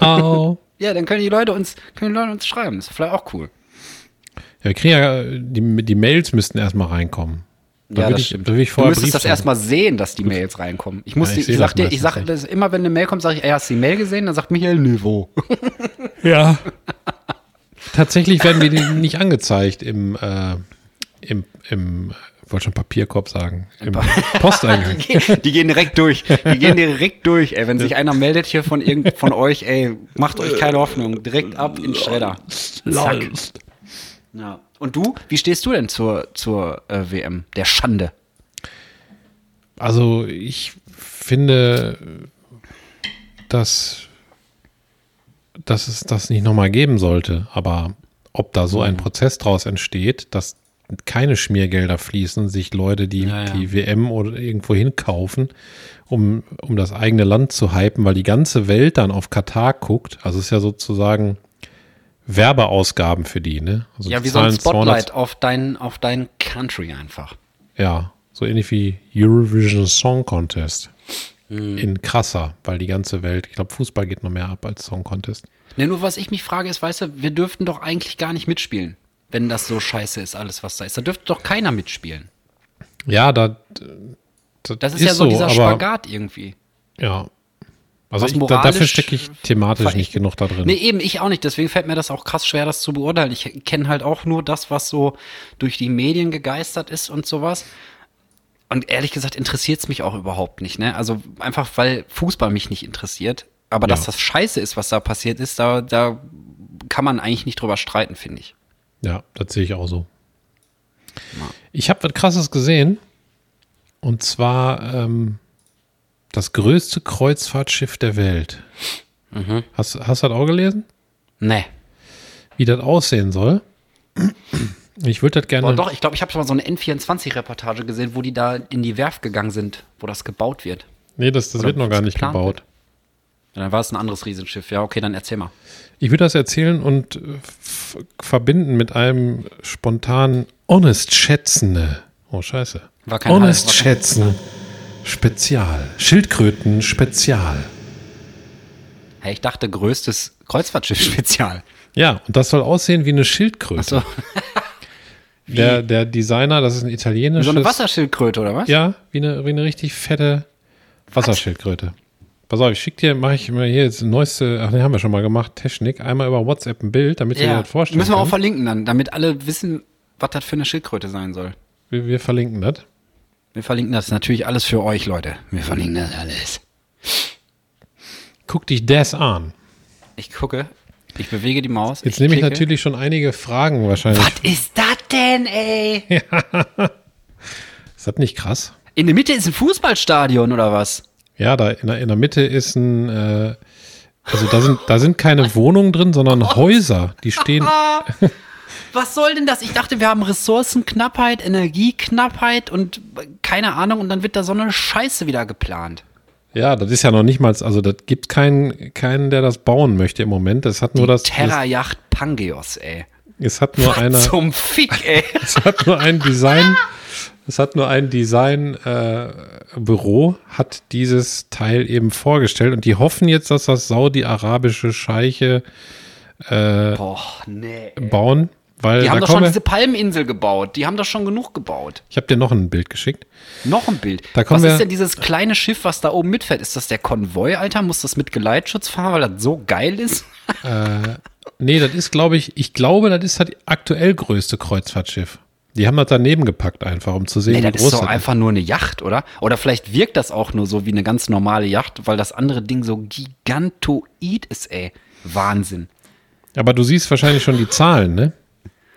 Oh. [laughs] ja, dann können die Leute uns, können die Leute uns schreiben. Das ist vielleicht auch cool. Ja, wir kriegen ja, die, die Mails müssten erstmal reinkommen. Da ja, das ich, stimmt. Da ich du müsstest das erstmal sehen, dass die Mails reinkommen. Ich muss, ja, ich, ich, sag dir, ich sag das immer, wenn eine Mail kommt, sage ich, ey, hast du die Mail gesehen? Dann sagt Michael, Niveau. [laughs] Ja. Tatsächlich werden wir die nicht angezeigt im, äh, im, im ich wollte schon Papierkorb sagen, im [laughs] Posteingang. [laughs] die gehen direkt durch. Die gehen direkt durch, ey. Wenn sich einer meldet hier von irgend von euch, ey, macht euch keine Hoffnung. Direkt ab in Schredder. Zack. Ja. Und du, wie stehst du denn zur, zur äh, WM, der Schande? Also ich finde, dass, dass es das nicht nochmal geben sollte. Aber ob da so ein Prozess draus entsteht, dass keine Schmiergelder fließen, sich Leute die, Ja, ja. die WM oder irgendwo hinkaufen, um, um das eigene Land zu hypen, weil die ganze Welt dann auf Katar guckt. Also es ist ja sozusagen Werbeausgaben für die, ne? Also Ja, wie so ein zahlen 200 Spotlight auf dein, auf dein Country einfach. Ja, so ähnlich wie Eurovision Song Contest. Hm. In krasser, weil die ganze Welt, ich glaube, Fußball geht noch mehr ab als Song Contest. Ne, nur was ich mich frage, ist, weißt du, wir dürften doch eigentlich gar nicht mitspielen, wenn das so scheiße ist, alles, was da ist. Da dürfte doch keiner mitspielen. Ja, da, Das ist, ja so, dieser Spagat irgendwie. Ja. Also ich, da, dafür stecke ich thematisch nicht genug da drin. Nee, eben, ich auch nicht. Deswegen fällt mir das auch krass schwer, das zu beurteilen. Ich kenne halt auch nur das, was so durch die Medien gegeistert ist und sowas. Und ehrlich gesagt interessiert es mich auch überhaupt nicht. Ne? Also einfach, weil Fußball mich nicht interessiert. Aber dass Ja. das scheiße ist, was da passiert ist, da, da kann man eigentlich nicht drüber streiten, finde ich. Ja, das sehe ich auch so. Ich habe was Krasses gesehen. Und zwar ähm, das größte Kreuzfahrtschiff der Welt. Mhm. Hast, hast du das auch gelesen? Nee. Wie das aussehen soll? Ich würde das gerne. Boah, doch, ich glaube, ich habe schon mal so eine N24-Reportage gesehen, wo die da in die Werft gegangen sind, wo das gebaut wird. Nee, das, das Oder wird noch gar nicht gebaut. Ja, dann war es ein anderes Riesenschiff. Ja, okay, dann erzähl mal. Ich würde das erzählen und äh, verbinden mit einem spontanen Honest Schätzende. Oh, scheiße. War kein Honest Schätzen Spezial. Schildkröten Spezial. Hey, ich dachte, größtes Kreuzfahrtschiff-Spezial. [laughs] Ja, und das soll aussehen wie eine Schildkröte. Achso, [laughs] der, der Designer, das ist ein italienisches. so eine Wasserschildkröte, oder was? Ja, wie eine, wie eine richtig fette Wasserschildkröte. Pass auf, ich schicke dir, mache ich mal hier jetzt neueste, ach ne, haben wir schon mal gemacht, Technik, einmal über WhatsApp ein Bild, damit ihr Ja, das vorstellen müssen wir auch könnt. verlinken dann, damit alle wissen, was das für eine Schildkröte sein soll. Wir, wir verlinken das. Wir verlinken das natürlich alles für euch, Leute. Wir verlinken das alles. Guck dich das an. Ich gucke, ich bewege die Maus. Jetzt nehme ich klicke. natürlich schon einige Fragen wahrscheinlich. Was ist das denn, ey? [laughs] Ist das nicht krass? In der Mitte ist ein Fußballstadion, oder was? Ja, da in der, in der Mitte ist ein, äh, also da sind, da sind keine Wohnungen drin, sondern [laughs] Häuser. Die stehen, [laughs] Was soll denn das? Ich dachte, wir haben Ressourcenknappheit, Energieknappheit und keine Ahnung, und dann wird da so eine Scheiße wieder geplant. ja, das ist ja noch nicht mal, also das gibt keinen, keinen, der das bauen möchte im Moment. Es hat nur das, das Terrayacht Pangeos, ey. es hat nur einer, Zum Fick, ey. [laughs] es hat nur ein Design, es hat nur ein Design äh, hat dieses Teil eben vorgestellt und die hoffen jetzt, dass das saudi-arabische Scheiche Boah, nee. bauen, weil Die haben doch schon diese Palminsel gebaut. Die haben doch schon genug gebaut. ich habe dir noch ein Bild geschickt. Noch ein Bild. Was ist denn dieses kleine Schiff, was da oben mitfährt? Ist das der Konvoi, Alter? Muss das mit Geleitschutz fahren, weil das so geil ist? Nee, das ist, glaube ich, ich glaube, das ist das aktuell größte Kreuzfahrtschiff. Die haben das daneben gepackt einfach, um zu sehen, Nee, wie das groß ist doch das einfach nur eine Yacht, oder? Oder vielleicht wirkt das auch nur so wie eine ganz normale Yacht, weil das andere Ding so gigantoid ist, ey. Wahnsinn. Aber du siehst wahrscheinlich schon die Zahlen, ne?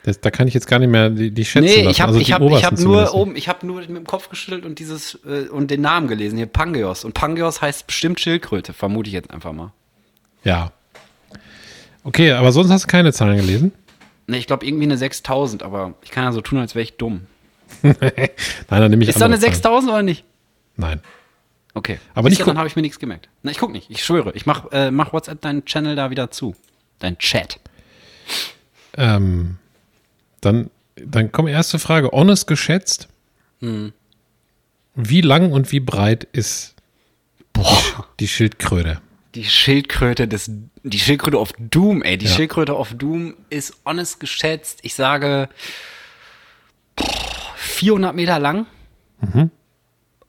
Das, da kann ich jetzt gar nicht mehr die, die schätzen Nee, ich habe also ich hab, ich hab nur oben, ich habe nur mit dem Kopf geschüttelt und dieses äh, und den Namen gelesen, hier Pangeos. Und Pangeos heißt bestimmt Schildkröte, vermute ich jetzt einfach mal. Ja. Okay, aber sonst hast du keine Zahlen gelesen? Ne, ich glaube irgendwie eine 6000, aber ich kann ja so tun, als wäre ich dumm. [laughs] Nein, dann nehme ich Ist da eine Zahlen. 6000 oder nicht? Nein. Okay. Aber nicht dann habe ich mir nichts gemerkt. Na, ich guck nicht. Ich schwöre. Ich mach, äh, mach WhatsApp deinen Channel da wieder zu. Dein Chat. Ähm, dann, dann kommt erste Frage. Honest geschätzt. Hm. Wie lang und wie breit ist Boah. die Schildkröte? Die Schildkröte des, die Schildkröte of Doom, ey. Die Ja. Schildkröte of Doom ist honest geschätzt. Ich sage 400 Meter lang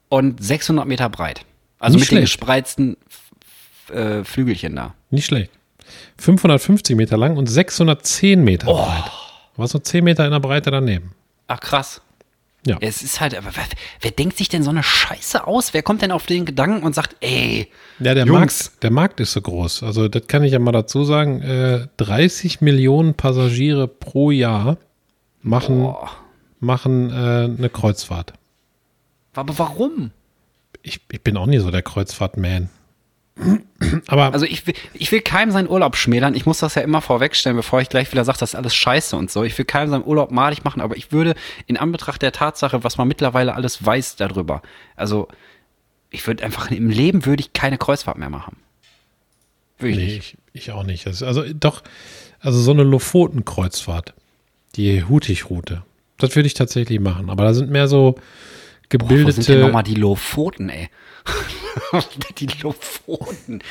und 600 Meter breit. Also Nicht mit den schlecht. gespreizten F- äh, Flügelchen da. Nicht schlecht. 550 Meter lang und 610 Meter Oh. breit. War so 10 Meter in der Breite daneben. Ach krass. Ja. Es ist halt, aber wer, wer denkt sich denn so eine Scheiße aus? Wer kommt denn auf den Gedanken und sagt, ey, Ja, der Jungs. Markt, der Markt ist so groß. Also, das kann ich ja mal dazu sagen. Äh, 30 Millionen Passagiere pro Jahr machen, boah. machen äh, eine Kreuzfahrt. aber warum? Ich, ich bin auch nie so der Kreuzfahrt-Man. Aber Also ich will, ich will keinem seinen Urlaub schmälern. Ich muss das ja immer vorwegstellen, bevor ich gleich wieder sage, das ist alles scheiße und so. Ich will keinem seinen Urlaub malig machen, aber ich würde in Anbetracht der Tatsache, was man mittlerweile alles weiß darüber, also ich würde einfach im Leben würde ich keine Kreuzfahrt mehr machen. Würde ich nee, nicht. ich, ich auch nicht. Also, doch, also so eine Lofoten-Kreuzfahrt, die Hutig-Route, das würde ich tatsächlich machen. Aber da sind mehr so Boah, wo sind denn gebildete. nochmal die Lofoten, ey? [laughs] [laughs] die Lofoten.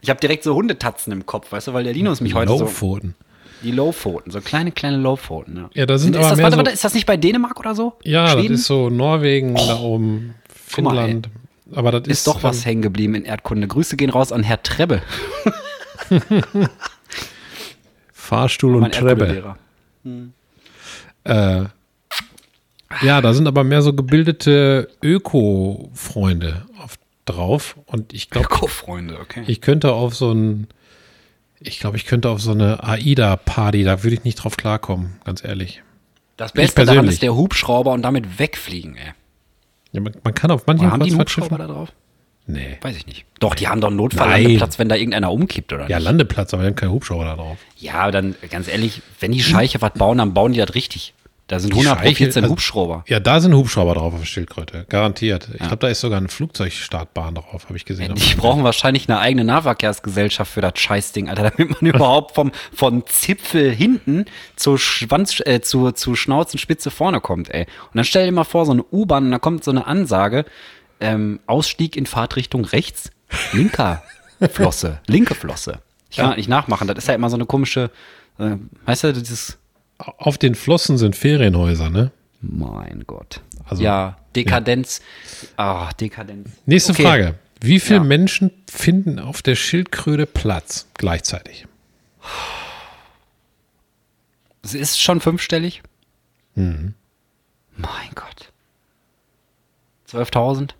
Ich habe direkt so Hundetatzen im Kopf, weißt du, weil der Linus mich heute so. Lofoten. Die Lowpfoten, so kleine, kleine Lowpfoten. Ja, Ja, da sind ist, aber das, mehr warte, warte, ist das nicht bei Dänemark oder so? Ja, Schweden? das ist so Norwegen da oben, Guck mal. Finnland. aber das ist, ist doch was ähm, hängen geblieben in Erdkunde. Grüße gehen raus an Herr Trebbe, [laughs] Fahrstuhl und Treppe. Erdkundelehrer. Äh, ja, da sind aber mehr so gebildete Öko-Freunde auf, drauf. Und ich glaube, Öko-Freunde, okay. ich könnte auf so ein, ich glaube, ich könnte auf so eine AIDA-Party, da würde ich nicht drauf klarkommen, ganz ehrlich. Das Beste daran ist der Hubschrauber und damit wegfliegen, ey. Ja, man, man kann auf manchen Oder haben die einen Hubschrauber da drauf? Nee. Weiß ich nicht. Doch, die haben doch einen. Notfalllandeplatz, wenn da irgendeiner umkippt, oder Ja, nicht? Landeplatz, aber die haben keinen Hubschrauber da drauf. Ja, aber dann, ganz ehrlich, wenn die Scheiche was bauen, dann bauen die das richtig. Da sind 114 Scheiche, also- Hubschrauber. Ja, da sind Hubschrauber drauf auf Schildkröte, garantiert. Ich glaube, da ist sogar eine Flugzeugstartbahn drauf, habe ich gesehen. Die brauchen wahrscheinlich eine eigene Nahverkehrsgesellschaft für das Scheißding, Alter, [laughs] damit man überhaupt vom, von Zipfel hinten zur Schwanz, äh, zur, zur Schnauzenspitze vorne kommt, ey. Und dann stell dir mal vor, so eine U-Bahn und da kommt so eine Ansage, ähm, Ausstieg in Fahrtrichtung rechts, linker Flosse, linke Flosse. Ich kann das nicht nachmachen, das ist ja immer so eine komische, äh, weißt du, dieses, Auf den Flossen sind Ferienhäuser, ne? mein Gott. Also, ja, Dekadenz. Ah, Dekadenz. Nächste Okay. Frage. Wie viele Ja. Menschen finden auf der Schildkröte Platz gleichzeitig? Es ist schon fünfstellig. Mhm. Mein Gott. 12.000?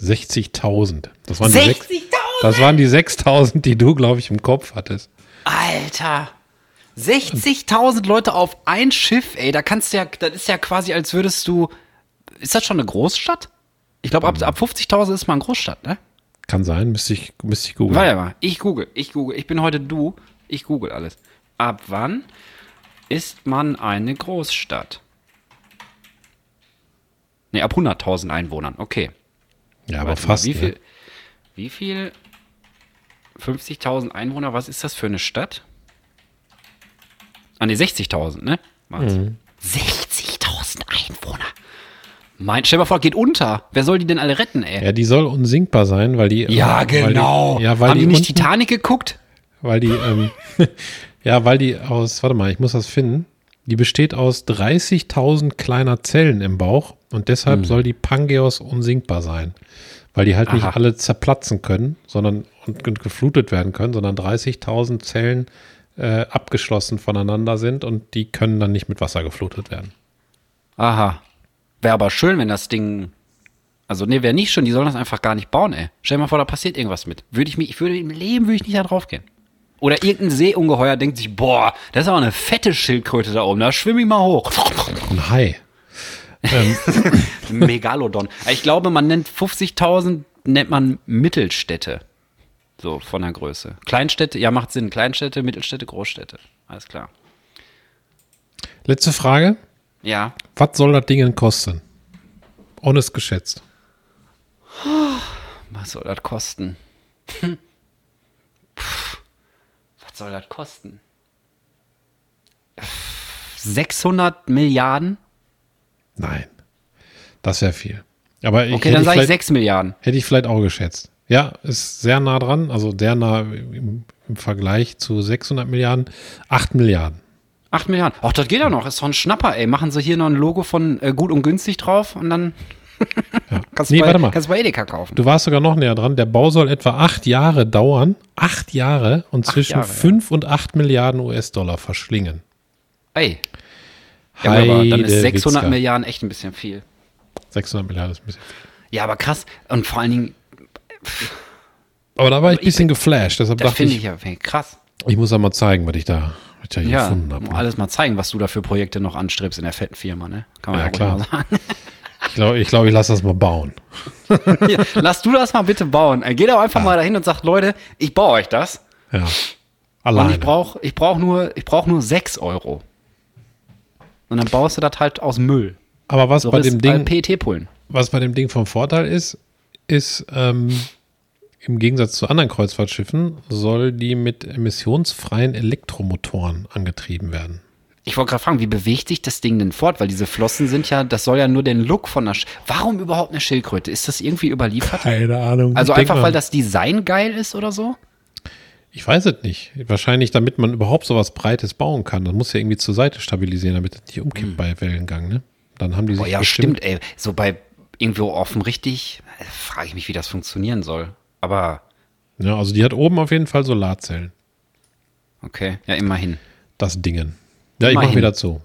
60.000. Das waren die sechs- 60.000? Das waren die 6.000, die du, glaube ich, im Kopf hattest. Alter. 60.000 Leute auf ein Schiff, ey. Da kannst du ja, das ist ja quasi, als würdest du. Ist das schon eine Großstadt? Ich glaube, ab, ab 50.000 ist man Großstadt, ne? Kann sein, müsste ich, müsste ich googeln. Warte mal, ich google, ich google. Ich bin heute du, ich google alles. Ab wann ist man eine Großstadt? Ne, ab 100.000 Einwohnern, okay. Ja, aber Warte mal, fast. Wie ne? viel? Wie viel? 50.000 Einwohner, was ist das für eine Stadt? Ah, ne, 60.000, ne? Mhm. 60.000 Einwohner. Mein, stell dir mal vor, geht unter. Wer soll die denn alle retten, ey? Ja, die soll unsinkbar sein, weil die. Ja, weil genau. Die, ja, weil Haben die, die, nicht unten, Titanic geguckt? Weil die, ähm, [laughs] ja, weil die aus, warte mal, ich muss das finden. Die besteht aus 30.000 kleiner Zellen im Bauch und deshalb soll die Pangeos unsinkbar sein. Weil die halt nicht Aha. alle zerplatzen können, sondern und, und geflutet werden können, sondern 30.000 Zellen äh, abgeschlossen voneinander sind und die können dann nicht mit Wasser geflutet werden. Aha. Wäre aber schön, wenn das Ding. Also, nee, wäre nicht schön, die sollen das einfach gar nicht bauen, ey. Stell dir mal vor, da passiert irgendwas mit. Würde ich mich, ich würde im Leben würde ich nicht da drauf gehen. Oder irgendein Seeungeheuer denkt sich, boah, das ist aber eine fette Schildkröte da oben, da schwimme ich mal hoch. Ein Hai. [laughs] Megalodon. Ich glaube, man nennt 50.000, nennt man Mittelstädte. So, von der Größe. Kleinstädte, ja, macht Sinn. Kleinstädte, Mittelstädte, Großstädte. Alles klar. Letzte Frage. Ja. Was soll das Ding denn kosten? Honest geschätzt. [sighs] Was soll das kosten? [laughs] Was soll das kosten? 600 Milliarden? Nein. Das wäre viel. Aber ich, Okay, dann sage ich vielleicht, 6 Milliarden. hätte ich vielleicht auch geschätzt. Ja, ist sehr nah dran, also sehr nah im, im Vergleich zu 600 Milliarden. 8 Milliarden. 8 Milliarden. Ach, das geht ja noch. Ist doch ein Schnapper, ey. Machen sie hier noch ein Logo von äh, gut und günstig drauf und dann [laughs] kannst, Nee, du bei, warte mal. kannst du bei Edeka kaufen. Du warst sogar noch näher dran. Der Bau soll etwa acht Jahre dauern. Acht Jahre und Acht zwischen Jahre, ja. 5 und 8 Milliarden US-Dollar verschlingen. Ey. Ja, aber dann ist Heide 600 Witzka. Milliarden echt ein bisschen viel. 600 Milliarden ist ein bisschen viel. Ja, aber krass. Und vor allen Dingen, Aber da war ich ein Ich- bisschen geflasht. Deshalb das dachte finde ich, ich ja wirklich krass. ich muss ja mal zeigen, was ich da, was ich da Ja, gefunden habe. alles mal zeigen, was du da für Projekte noch anstrebst in der fetten Firma, ne? Kann man Ja, ja, klar. mal sagen. glaube, ich, glaub, ich lasse das mal bauen. [laughs] Hier, lass du das mal bitte bauen. Äh, Geh doch einfach mal dahin und sag, Leute, ich baue euch das. Ja. Und Alleine. ich brauche ich brauch nur, ich brauch nur 6 Euro. Und dann baust du das halt aus Müll. Aber was So bei dem Ding, PET-Pullen. was bei dem Ding vom Vorteil ist, ist ähm, im Gegensatz zu anderen Kreuzfahrtschiffen soll die mit emissionsfreien Elektromotoren angetrieben werden. Ich wollte gerade fragen, wie bewegt sich das Ding denn fort? Weil diese Flossen sind ja, das soll ja nur den Look von der. Sch Warum überhaupt eine Schildkröte? Ist das irgendwie überliefert? Keine Ahnung. Also einfach, mal- weil das Design geil ist oder so? Ich weiß es nicht. Wahrscheinlich, damit man überhaupt sowas Breites bauen kann. Das muss ja irgendwie zur Seite stabilisieren, damit es nicht umkippt bei Wellengang, ne? Dann haben die sich Oh ja, bestimmt- stimmt, ey. So bei irgendwo offen richtig, frage ich mich, wie das funktionieren soll. Aber Ja, also die hat oben auf jeden Fall Solarzellen. okay, ja, immerhin. Das Dingen. Ja, ich mach Immerhin. wieder zu.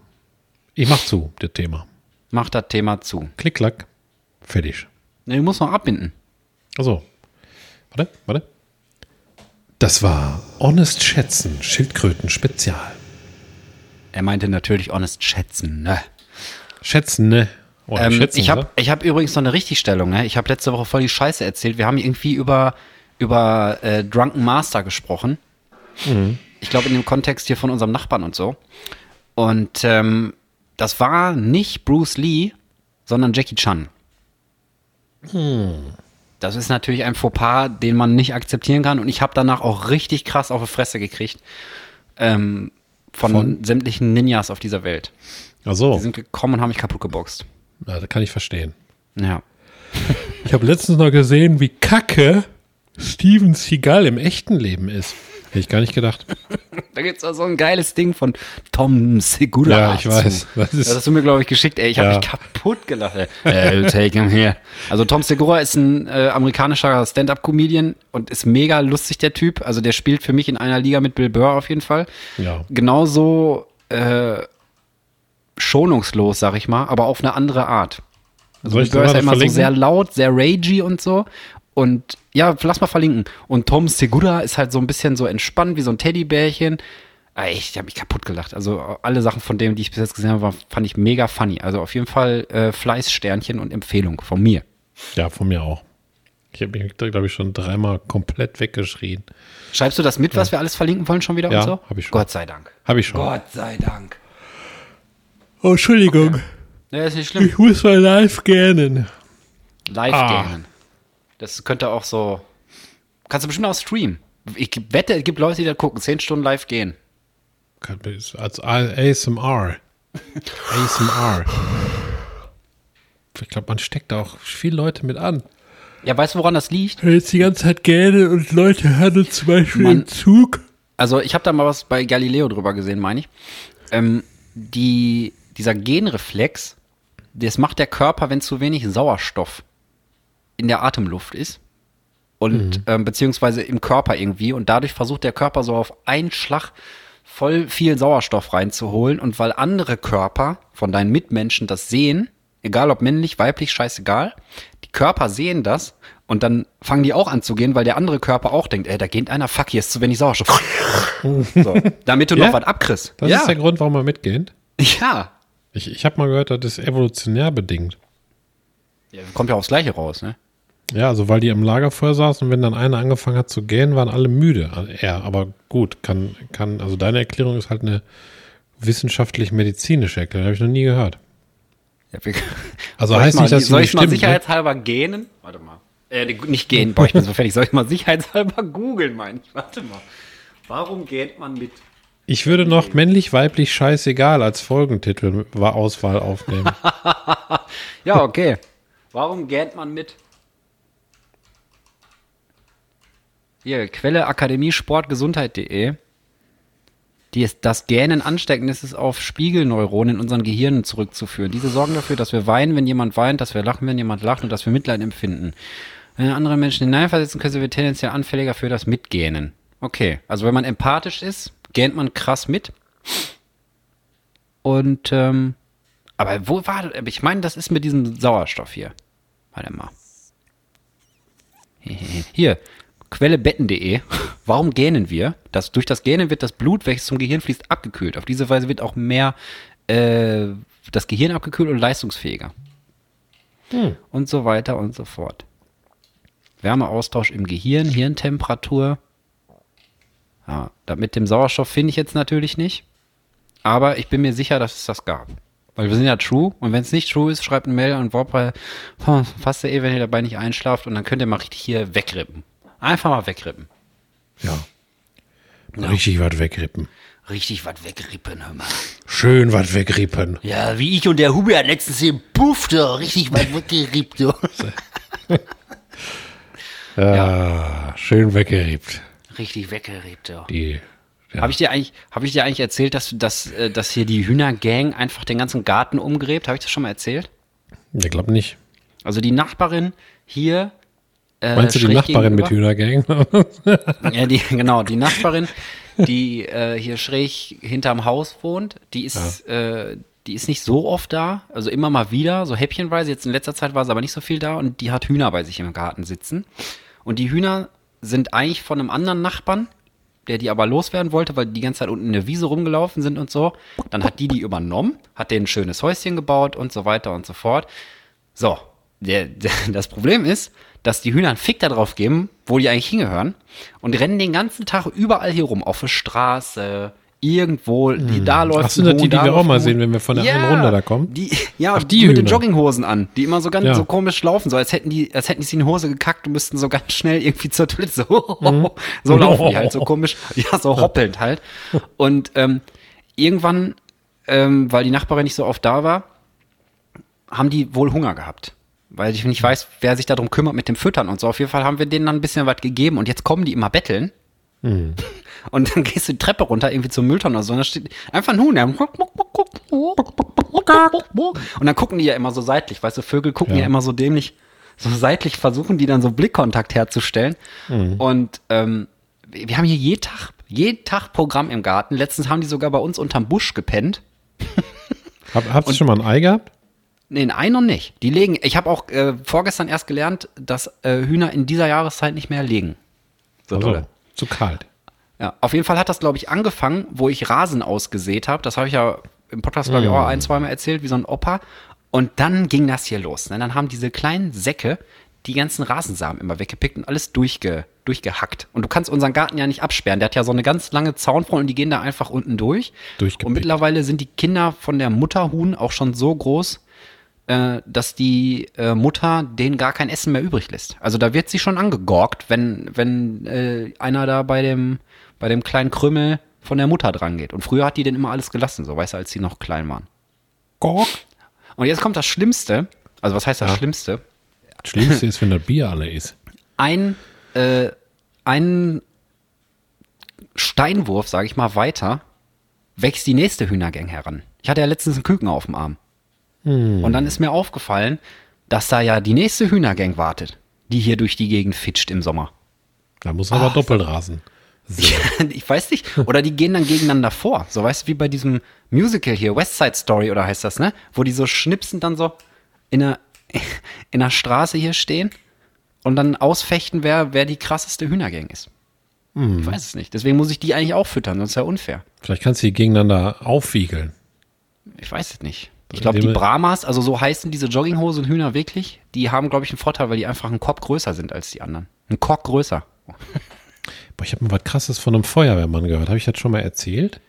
Ich mach zu, das Thema. Mach das Thema zu. Klick, klack. Fertig. Ne, du musst noch abbinden. Also, warte, warte. Das war Honest Schätzen, Schildkröten Spezial. Er meinte natürlich honest schätzen, ne? Schätzen, ne? Oder Ähm, schätzen, ich habe hab übrigens noch eine Richtigstellung. Ne? Ich habe letzte Woche voll die Scheiße erzählt. Wir haben irgendwie über, über äh, Drunken Master gesprochen. Mhm. Ich glaube in dem Kontext hier von unserem Nachbarn und so. Und ähm, das war nicht Bruce Lee, sondern Jackie Chan. Hm. Das ist natürlich ein Fauxpas, den man nicht akzeptieren kann. Und ich habe danach auch richtig krass auf die Fresse gekriegt. Ähm, von, Von? sämtlichen Ninjas auf dieser Welt. Ach so, Die sind gekommen und haben mich kaputt geboxt. Ja, das kann ich verstehen. Ja. [laughs] Ich habe letztens noch gesehen, wie kacke Steven Seagal im echten Leben ist. Hätte ich gar nicht gedacht. [laughs] Da gibt's auch so ein geiles Ding von Tom Segura. Ja, ich weiß. Das ist- das hast du mir, glaube ich, geschickt. Ey, ich habe Ja. mich kaputt gelacht. Ey. Take him here. Also Tom Segura ist ein äh, amerikanischer Stand-Up-Comedian und ist mega lustig, der Typ. Also der spielt für mich in einer Liga mit Bill Burr auf jeden Fall. Ja. Genauso äh, schonungslos, sag ich mal, aber auf eine andere Art. Also Soll ich dir ist ja immer so verlinken? sehr laut, sehr ragey und so. Und ja, lass mal verlinken. Und Tom Segura ist halt so ein bisschen so entspannt wie so ein Teddybärchen. Ah, Ich habe mich kaputt gelacht. Also alle Sachen von dem, die ich bis jetzt gesehen habe, fand ich mega funny. Also auf jeden Fall äh, Fleißsternchen und Empfehlung von mir. Ja, von mir auch. Ich habe mich, glaube ich, schon dreimal komplett weggeschrien. Schreibst du das mit, was wir alles verlinken wollen schon wieder Ja, und so? hab ich schon. Gott sei Dank. Habe ich schon. Gott sei Dank. Oh, Entschuldigung. Ja, ist nicht schlimm. Ich muss mal live gähnen. Live Ah. gähnen. Das könnte auch so. Kannst du bestimmt auch streamen. Ich wette, es gibt Leute, die da gucken, 10 Stunden live gehen. Als ASMR. ASMR. Ich glaube, man steckt da auch viele Leute mit an. Ja, weißt du, woran das liegt? Jetzt die ganze Zeit gähnen und Leute hören zum Beispiel Mann. im Zug. Also, ich habe da mal was bei Galileo drüber gesehen, meine ich. Ähm, die, dieser Genreflex, das macht der Körper, wenn zu wenig Sauerstoff in der Atemluft ist. Und, ähm, beziehungsweise im Körper irgendwie. Und dadurch versucht der Körper so auf einen Schlag voll viel Sauerstoff reinzuholen. Und weil andere Körper von deinen Mitmenschen das sehen, egal ob männlich, weiblich, scheißegal, die Körper sehen das und dann fangen die auch an zu gehen, weil der andere Körper auch denkt, ey, da geht einer, fuck, hier ist zu wenig Sauerstoff. [laughs] so, damit du Ja? noch was abkriegst. Das ja. ist der Grund, warum man mitgeht. ja. Ich, ich habe mal gehört, das ist evolutionär bedingt. ja. Kommt ja aufs Gleiche raus, ne? Ja, also weil die am Lagerfeuer saßen und wenn dann einer angefangen hat zu gähnen, waren alle müde. Ja, aber gut, kann, kann, also deine Erklärung ist halt eine wissenschaftlich-medizinische Erklärung, habe ich noch nie gehört. Ja, Also soll heißt ich mal, nicht, dass Soll ich mal stimmt, ne? sicherheitshalber gähnen? Warte mal. Äh, nicht gähnen, boah, ich bin so fertig. Soll ich mal sicherheitshalber [laughs] googeln, meine ich? Warte mal. Warum gähnt man mit? Ich würde noch männlich, weiblich, scheißegal als Folgentitel Auswahl aufnehmen. [laughs] Ja, okay. Warum gähnt man mit? Hier, Quelle akademiesportgesundheit.de. Das Gähnen ansteckend ist es auf Spiegelneuronen in unseren Gehirnen zurückzuführen. Diese sorgen dafür, dass wir weinen, wenn jemand weint, dass wir lachen, wenn jemand lacht und dass wir Mitleid empfinden. Wenn wir andere Menschen hineinversetzen können, wir tendenziell anfälliger für das Mitgähnen. Okay, also wenn man empathisch ist, gähnt man krass mit. Und, ähm, aber wo war das? Ich meine, das ist mit diesem Sauerstoff hier. Warte mal. Hier, quellebetten.de. Warum gähnen wir? Das, durch das Gähnen wird das Blut, welches zum Gehirn fließt, abgekühlt. Auf diese Weise wird auch mehr äh, das Gehirn abgekühlt und leistungsfähiger. und so weiter und so fort. Wärmeaustausch im Gehirn, Hirntemperatur. Ja, mit dem Sauerstoff finde ich jetzt natürlich nicht. Aber ich bin mir sicher, dass es das gab. Weil wir sind ja true und wenn es nicht true ist, schreibt eine Mail an Warpre. Fast ja eh, wenn ihr dabei nicht einschlaft und dann könnt ihr mal richtig hier wegrippen. Einfach mal wegrippen. Ja. Richtig was wegrippen. Richtig was wegrippen, hör mal. Schön was wegrippen. Ja, wie ich und der Hubert letztens hier, puff, da, richtig was weggerippt, du. [laughs] Ja, schön weggerippt. Richtig weggerippt, du. Die, ja. Habe ich dir eigentlich, habe ich dir eigentlich erzählt, dass, dass, äh, dass hier die Hühnergang einfach den ganzen Garten umgräbt? Habe ich das schon mal erzählt? Ich glaube nicht. Also die Nachbarin hier. Äh, Meinst du die Nachbarin mit gegenüber- Hühnergang? [laughs] Ja, die, genau, die Nachbarin, die äh, hier schräg hinterm Haus wohnt, die ist, äh, die ist nicht so oft da, also immer mal wieder, so häppchenweise. Jetzt in letzter Zeit war sie aber nicht so viel da und die hat Hühner bei sich im Garten sitzen. Und die Hühner sind eigentlich von einem anderen Nachbarn, der die aber loswerden wollte, weil die die ganze Zeit unten in der Wiese rumgelaufen sind und so. Dann hat die die übernommen, hat denen ein schönes Häuschen gebaut und so weiter und so fort. So, der, der, das Problem ist, dass die Hühner einen Fick da drauf geben, wo die eigentlich hingehören und rennen den ganzen Tag überall hier rum, auf der Straße, irgendwo, die da läuft Hm. Ach, sind das ein die, die wir auch mal sehen, wenn wir von der einen Runde da kommen? Die, ja, Ach, die die mit den. Jogginghosen an, die immer so ganz Ja. so komisch laufen, so als hätten die, als hätten die sich in die Hose gekackt und müssten so ganz schnell irgendwie zur Toilette so, Mhm. [laughs] so laufen die [laughs] halt so komisch, ja, so hoppelnd halt. Und ähm, irgendwann, ähm, weil die Nachbarin nicht so oft da war, haben die wohl Hunger gehabt. Weil ich nicht weiß, wer sich darum kümmert mit dem Füttern und so. Auf jeden Fall haben wir denen dann ein bisschen was gegeben und jetzt kommen die immer betteln. Und dann gehst du die Treppe runter, irgendwie zum Mülltonne oder so, und da steht einfach ein Huhn. der- Und dann gucken die ja immer so seitlich, weißt du, Vögel gucken ja, Ja. immer so dämlich, so seitlich versuchen die dann so Blickkontakt herzustellen. Und ähm, wir haben hier jeden Tag, jeden Tag Programm im Garten. Letztens haben die sogar bei uns unterm Busch gepennt. [laughs] Hab, habt ihr schon mal ein Ei gehabt? Nee, ein Ei noch nicht. Die legen, ich habe auch äh, vorgestern erst gelernt, dass äh, Hühner in dieser Jahreszeit nicht mehr legen. So Also. Zu kalt. Ja, auf jeden Fall hat das, glaube ich, angefangen, wo ich Rasen ausgesät habe. Das habe ich ja im Podcast, glaube ich, auch ein, zweimal erzählt, wie so ein Opa. Und dann ging das hier los. Ne? Dann haben diese kleinen Säcke die ganzen Rasensamen immer weggepickt und alles durchge, durchgehackt. Und du kannst unseren Garten ja nicht absperren. Der hat ja so eine ganz lange Zaunfront und die gehen da einfach unten durch. Und mittlerweile sind die Kinder von der Mutterhuhn auch schon so groß, äh, dass die äh, Mutter denen gar kein Essen mehr übrig lässt. Also da wird sie schon angegorgt, wenn, wenn äh, einer da bei dem, bei dem kleinen Krümmel von der Mutter dran geht. Und früher hat die denn immer alles gelassen, so weißt du, als sie noch klein waren. Gork. Und jetzt kommt das Schlimmste. Also was heißt das Schlimmste? Das Schlimmste ist, wenn das Bier alle ist. Ein, äh, ein Steinwurf, sage ich mal, weiter, wächst die nächste Hühnergang heran. Ich hatte ja letztens einen Küken auf dem Arm. Und dann ist mir aufgefallen, dass da ja die nächste Hühnergang wartet, die hier durch die Gegend fitscht im Sommer. Da muss aber doppelt rasen. So. [laughs] ich weiß nicht. Oder die gehen dann gegeneinander vor. So weißt du, wie bei diesem Musical hier, West Side Story oder heißt das, ne? Wo die so schnipsen dann so in der, [laughs] in der Straße hier stehen und dann ausfechten, wer, wer die krasseste Hühnergang ist. Ich weiß es nicht. Deswegen muss ich die eigentlich auch füttern, sonst ist ja unfair. Vielleicht kannst du die gegeneinander aufwiegeln. Ich weiß es nicht. Ich glaube, die Brahmas, also so heißen diese Jogginghosen Hühner wirklich, die haben, glaube ich, einen Vorteil, weil die einfach einen Kopf größer sind als die anderen. Ein Kock größer. [laughs] Boah, ich habe mal was krasses von einem Feuerwehrmann gehört. Habe ich das schon mal erzählt?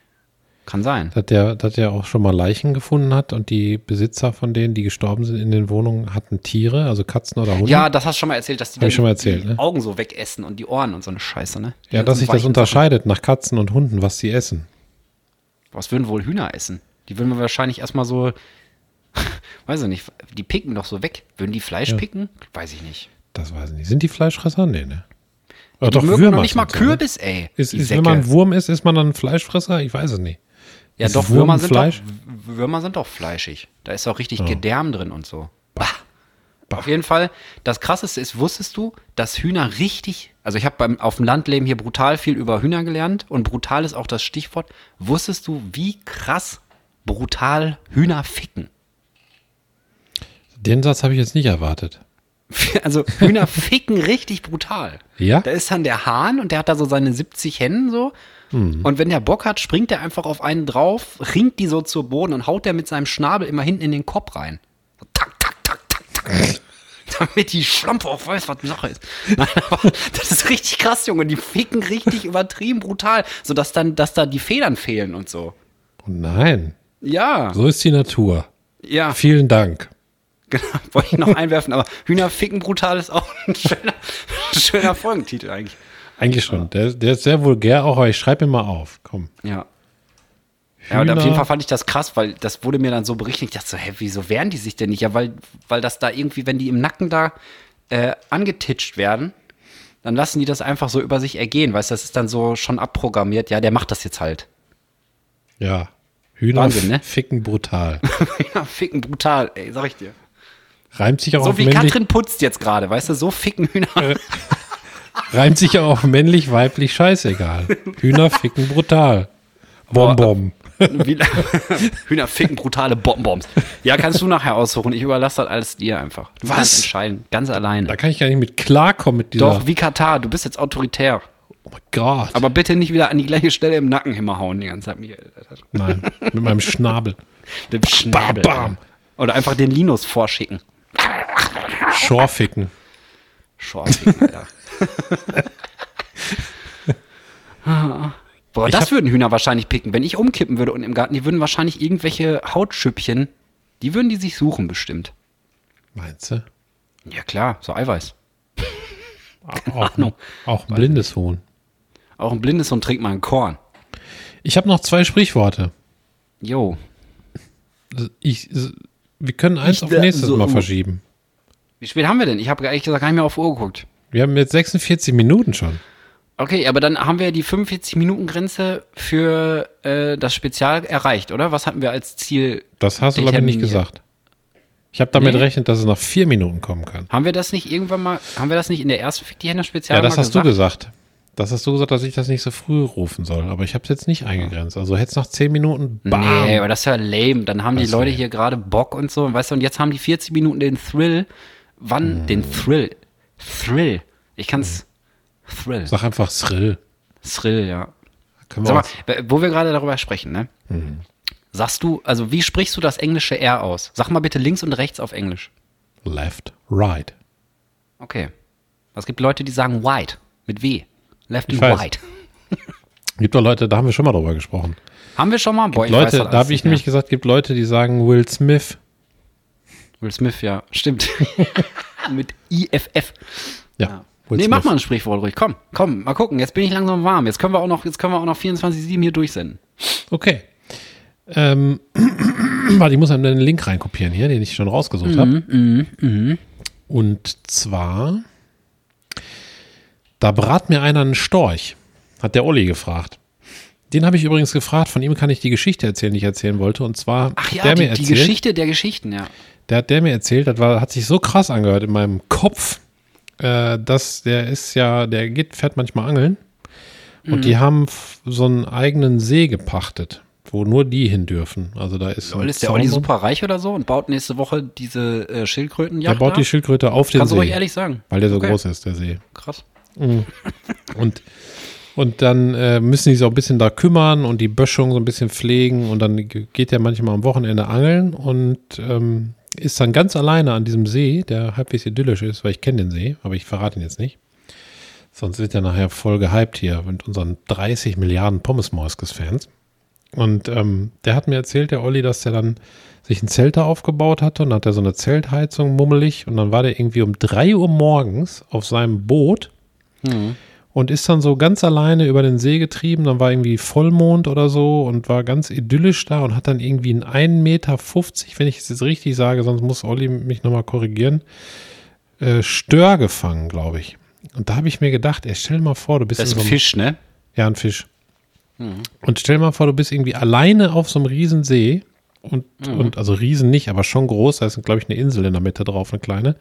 Kann sein. Dass der, dass der auch schon mal Leichen gefunden hat und die Besitzer von denen, die gestorben sind in den Wohnungen, hatten Tiere, also Katzen oder Hunde. Ja, das hast du schon mal erzählt, dass die ich schon mal erzählt, die ne? Augen so wegessen und die Ohren und so eine Scheiße, ne? Die ja dass sich das unterscheidet nach Katzen und Hunden, was sie essen. Was würden wohl Hühner essen? Die würden wir wahrscheinlich erstmal so, [laughs] weiß ich nicht, die picken doch so weg. Würden die Fleisch picken? Weiß ich nicht. Das weiß ich nicht. Sind die Fleischfresser? Nee, ne? Die Oder mögen Würmer noch nicht mal sind so, ne? Kürbis, ey. Ist, ist, wenn man ein Wurm ist, ist man dann ein Fleischfresser? Ich weiß es nicht. ja, ist doch, Wurm Würmer sind doch? Würmer sind doch fleischig. Da ist auch richtig Gedärm drin und so. Bah. Auf jeden Fall, das Krasseste ist, wusstest du, dass Hühner richtig, also ich habe beim auf dem Landleben hier brutal viel über Hühner gelernt und brutal ist auch das Stichwort. Wusstest du, wie krass brutal Hühner ficken? Den Satz habe ich jetzt nicht erwartet. [laughs] Also Hühner ficken richtig brutal. Ja? Da ist dann der Hahn und der hat da so seine 70 Hennen so. Und wenn der Bock hat, springt er einfach auf einen drauf, ringt die so zu Boden und haut der mit seinem Schnabel immer hinten in den Kopf rein. So, tak, tak, tak, tak, tak. [laughs] damit die Schlampe auch weiß, was die Sache ist. [laughs] Nein, aber das ist richtig krass, Junge. Die ficken richtig übertrieben brutal, sodass dann, dass da die Federn fehlen und so. Oh nein, Ja, so ist die Natur. ja, Vielen Dank. genau. [laughs] Wollte ich noch einwerfen, aber Hühner ficken brutal ist auch ein schöner, [laughs] schöner Folgentitel eigentlich. Eigentlich schon. Der, der ist sehr vulgär auch, aber ich schreibe ihn mal auf. Komm. Ja. Ja, und auf Hühner- jeden Fall fand ich das krass, weil das wurde mir dann so berichtet. Ich dachte so, hä, wieso wehren die sich denn nicht? Ja, weil, weil das da irgendwie, wenn die im Nacken da äh, angetitscht werden, dann lassen die das einfach so über sich ergehen. Weißt du, das ist dann so schon abprogrammiert. Ja, der macht das jetzt halt. Ja. Hühner Wahnsinn, ne? ficken brutal. [laughs] ja, ficken brutal, ey, sag ich dir. Reimt sich auch So auf wie männlich, Katrin putzt jetzt gerade, weißt du, so ficken Hühner. [laughs] reimt sich auch auf männlich, weiblich, scheißegal. Hühner ficken brutal. Bom, bom. Wie, [laughs] Hühner ficken brutale Bonbons. Ja, kannst du nachher aussuchen. Ich überlasse das alles dir einfach. Du Was? entscheiden, ganz alleine. Da kann ich gar nicht mit klarkommen mit dieser. Doch, wie Katar, du bist jetzt autoritär. Oh mein Gott. Aber bitte nicht wieder an die gleiche Stelle im Nacken hauen die ganze Zeit, Michael. Nein, mit meinem Schnabel. [laughs] Den Schnabel. Bam, bam. Oder einfach den Linus vorschicken. Schorficken. Schorficken, Alter. [laughs] Boah, Ich das würden Hühner wahrscheinlich picken. Wenn ich umkippen würde und im Garten, die würden wahrscheinlich irgendwelche Hautschüppchen, die würden die sich suchen bestimmt. Meinst du? Ja klar, so Eiweiß. Auch, [laughs] Ahnung. auch ein blindes Huhn. Auch ein blindes und trinkt mal ein Korn. Ich habe noch zwei Sprichworte. Jo. Ich, wir können eins Ich auf nächstes so- Mal verschieben. Wie spät haben wir denn? Ich habe ehrlich gesagt gar nicht mehr auf Uhr geguckt. Wir haben jetzt 46 Minuten schon. Okay, aber dann haben wir die 45-Minuten-Grenze für äh, das Spezial erreicht, oder? Was hatten wir als Ziel? Das hast du, glaube ich, nicht gesagt. Ich habe damit Nee. rechnet, dass es nach vier Minuten kommen kann. Haben wir das nicht irgendwann mal, haben wir das nicht in der ersten Hände Spezial Ja, das hast du gesagt. Das hast du gesagt, dass ich das nicht so früh rufen soll. Aber ich habe es jetzt nicht eingegrenzt. Also hätte es nach zehn Minuten, bam. Nee, aber das ist ja lame. Dann haben die Was Leute hier gerade Bock und so. Und weißt du, und jetzt haben die 40 Minuten den Thrill. Wann? Den Thrill. Thrill. Ich kann's. Thrill. Sag einfach Thrill. Thrill, ja. Können Sag mal, w- wo wir gerade darüber sprechen, ne? Sagst du, also wie sprichst du das englische R aus? Sag mal bitte links und rechts auf Englisch. Left, right. Okay. Es gibt Leute, die sagen white. Mit W. Left and white. [laughs] Gibt doch Leute, da haben wir schon mal drüber gesprochen. Haben wir schon mal? Boah, Leute, das da habe ich mehr. nämlich gesagt, gibt Leute, die sagen Will Smith. Will Smith, ja. Stimmt. [laughs] Mit IFF. Ja. Will nee, Smith. mach mal ein Sprichwort ruhig. Komm, komm, mal gucken. Jetzt bin ich langsam warm. Jetzt können wir auch noch, jetzt können wir auch noch 24-7 hier durchsenden. Okay. Ähm, [clears throat] warte, ich muss einen Link reinkopieren hier, den ich schon rausgesucht habe. Mhm, Und zwar, da brat mir einer einen Storch, hat der Olli gefragt. Den habe ich übrigens gefragt, von ihm kann ich die Geschichte erzählen, die ich erzählen wollte. Und zwar, Ach ja, der die, mir die erzählt, Geschichte der Geschichten, ja. der hat der mir erzählt, das war, hat sich so krass angehört in meinem Kopf, äh, dass der ist ja, der geht, fährt manchmal angeln. Und Mhm. die haben so einen eigenen See gepachtet, wo nur die hin dürfen. Also da ist. Lol, ist der Olli super reich oder so und baut nächste Woche diese äh, Der Schildkrötenjacht baut die? Schildkröte auf den Kannst du See. ruhig ehrlich sagen. Weil der so Okay. groß ist, der See. Krass. Und, und dann äh, müssen die sich auch ein bisschen da kümmern und die Böschung so ein bisschen pflegen. Und dann ge- geht der manchmal am Wochenende angeln und ähm, ist dann ganz alleine an diesem See, der halbwegs idyllisch ist, weil ich kenne den See, aber ich verrate ihn jetzt nicht. Sonst wird er nachher voll gehypt hier mit unseren 30 Milliarden Pommes-Moiskes-Fans. Und ähm, der hat mir erzählt, der Olli, dass der dann sich ein Zelt da aufgebaut hatte und dann hat er so eine Zeltheizung mummelig und dann war der irgendwie um 3 Uhr morgens auf seinem Boot und ist dann so ganz alleine über den See getrieben. Dann war irgendwie Vollmond oder so und war ganz idyllisch da und hat dann irgendwie einen 1,50 Meter, wenn ich es jetzt richtig sage, sonst muss Olli mich nochmal korrigieren, äh, Stör gefangen, glaube ich. Und da habe ich mir gedacht, ey, stell dir mal vor, du bist Das ist in ein so einem Fisch, ne? ja, ein Fisch. Und stell dir mal vor, du bist irgendwie alleine auf so einem riesen See und, und also riesen nicht, aber schon groß, da ist, glaube ich, eine Insel in der Mitte drauf, eine kleine.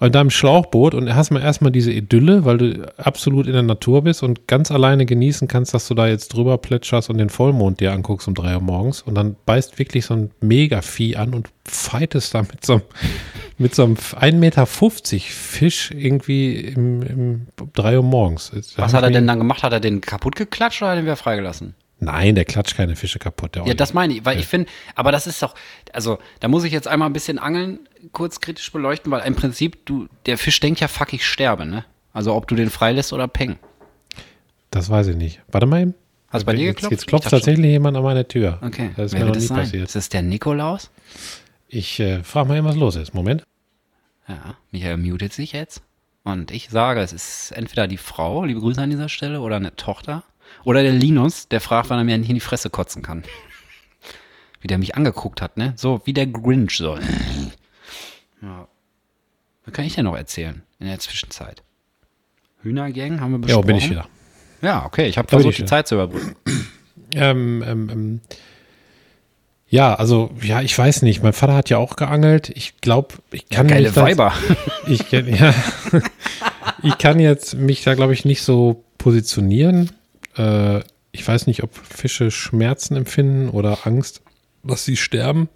Da im Schlauchboot und hast mal erstmal diese Idylle, weil du absolut in der Natur bist und ganz alleine genießen kannst, dass du da jetzt drüber plätscherst und den Vollmond dir anguckst um drei Uhr morgens und dann beißt wirklich so ein Megavieh an und fightest da mit so einem, [laughs] mit so einem 1,50 Meter Fisch irgendwie im, im um drei Uhr morgens. Da Was hat er denn dann gemacht? Hat er den kaputt geklatscht oder hat er den wieder freigelassen? Nein, der klatscht keine Fische kaputt. Der Ja, das meine ich, weil ich finde, aber das ist doch, also da muss ich jetzt einmal ein bisschen Angeln kurz kritisch beleuchten, weil im Prinzip, du, der Fisch denkt ja, fuck, ich sterbe, ne? Also ob du den freilässt oder peng. Das weiß ich nicht. Warte mal eben. Hast du bei dir jetzt, geklopft? Jetzt Ich klopft tatsächlich jemand an meine Tür. Okay, Das ist wer mir noch nie das sein? passiert. Ist das der Nikolaus? Ich äh, frage mal eben, was los ist. Moment. Ja, Michael mutet sich jetzt. Und ich sage, es ist entweder die Frau, liebe Grüße an dieser Stelle, oder eine Tochter. Oder der Linus, der fragt, wann er mir in die Fresse kotzen kann. Wie der mich angeguckt hat, ne? So wie der Grinch so. Ja. Was kann ich denn noch erzählen in der Zwischenzeit? Hühnergang haben wir Ja, besprochen. bin ich wieder. Ja, okay, ich habe versucht, die. Zeit zu überbrücken. Ähm, ähm, ähm, ja, also, ja, ich weiß nicht. Mein Vater hat ja auch geangelt. Ich glaube, ich kann Geile mich da- Weiber. Ich, kann- ja, [laughs] ich kann jetzt mich da, glaube ich, nicht so positionieren. Äh, ich weiß nicht, ob Fische Schmerzen empfinden oder Angst, dass sie sterben.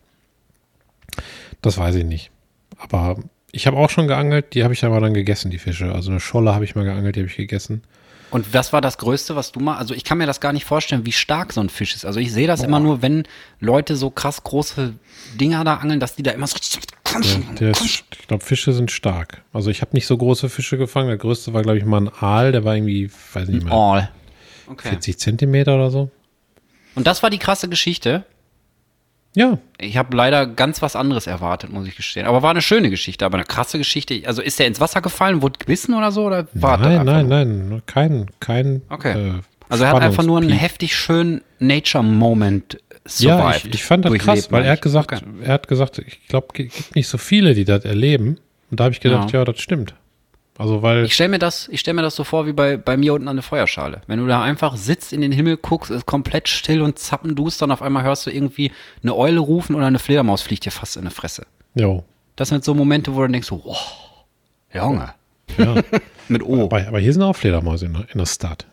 Das weiß ich nicht. Aber ich habe auch schon geangelt, die habe ich aber dann gegessen, die Fische. Also eine Scholle habe ich mal geangelt, die habe ich gegessen. Und was war das Größte, was du mal, also ich kann mir das gar nicht vorstellen, wie stark so ein Fisch ist. Also ich sehe das immer nur, wenn Leute so krass große Dinger da angeln, dass die da immer so. Der, der ist, ich glaube, Fische sind stark. Also ich habe nicht so große Fische gefangen. Der größte war, glaube ich, mal ein Aal. Der war irgendwie, weiß nicht mehr, All. Okay. 40 Zentimeter oder so. Und das war die krasse Geschichte. Ja, Ich habe leider ganz was anderes erwartet, muss ich gestehen. Aber war eine schöne Geschichte, aber eine krasse Geschichte. Also ist der ins Wasser gefallen, wurde gebissen oder so? Oder war nein, nein, nur? nein, kein, kein. Okay. äh, Also er hat einfach nur einen heftig schönen Nature-Moment Ja, survived. ich, ich fand das krass, weil er hat gesagt, Okay. er hat gesagt, ich glaube, es gibt nicht so viele, die das erleben. Und da habe ich gedacht, Ja. ja. das stimmt. Also weil, Ich stelle mir das, ich stell mir das so vor wie bei, bei mir unten an der Feuerschale. Wenn du da einfach sitzt, in den Himmel guckst, ist komplett still und zappenduster und auf einmal hörst du irgendwie eine Eule rufen oder eine Fledermaus fliegt dir fast in die Fresse. jo, Das sind so Momente, wo du dann denkst, so, oh, Junge. ja. [laughs] Mit O. aber, aber hier sind auch Fledermäuse in, der- in der Stadt.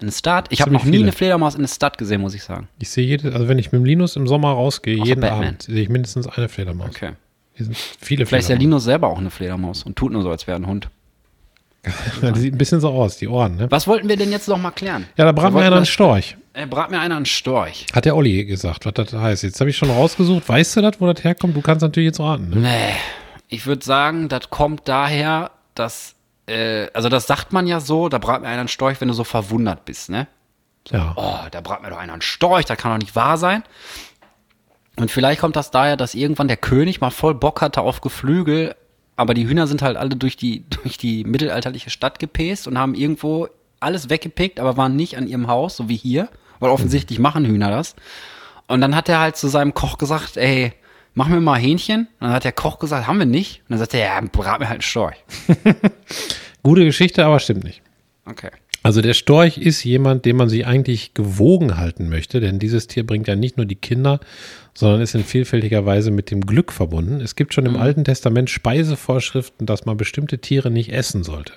Eine Stadt. Ich habe noch nie viele. eine Fledermaus in der Stadt gesehen, muss ich sagen. Ich sehe jede, also wenn ich mit dem Linus im Sommer rausgehe, Außer jeden Batman. Abend, sehe ich mindestens eine Fledermaus. Okay. Hier sind viele Vielleicht ist der. Linus selber auch eine Fledermaus und tut nur so, als wäre ein Hund. Die sieht ein bisschen so aus, die Ohren, ne? Was wollten wir denn jetzt noch mal klären? Ja, da brat Wir mir einer einen das- Storch. Er brat mir einer einen Storch. Hat der Olli gesagt, was das heißt. Jetzt habe ich schon rausgesucht. Weißt du das, wo das herkommt? Du kannst natürlich jetzt raten. Ne? Nee. Ich würde sagen, das kommt daher, dass, äh, also das sagt man ja so, da brat mir einer einen Storch, wenn du so verwundert bist, ne? Ja. Oh, da brat mir doch einer einen Storch, das kann doch nicht wahr sein. Und vielleicht kommt das daher, dass irgendwann der König mal voll Bock hatte auf Geflügel, aber die Hühner sind halt alle durch die, [laughs] durch die mittelalterliche Stadt gepäst und haben irgendwo alles weggepickt, aber waren nicht an ihrem Haus, so wie hier, weil offensichtlich machen Hühner das. Und dann hat er halt zu seinem Koch gesagt, ey, mach mir mal Hähnchen. Und dann hat der Koch gesagt, haben wir nicht. Und dann sagt er, ja, brat mir halt einen Storch. [laughs] Gute Geschichte, aber stimmt nicht. Okay. Also der Storch ist jemand, den man sich eigentlich gewogen halten möchte, denn dieses Tier bringt ja nicht nur die Kinder, sondern ist in vielfältiger Weise mit dem Glück verbunden. Es gibt schon im Alten Testament Speisevorschriften, dass man bestimmte Tiere nicht essen sollte.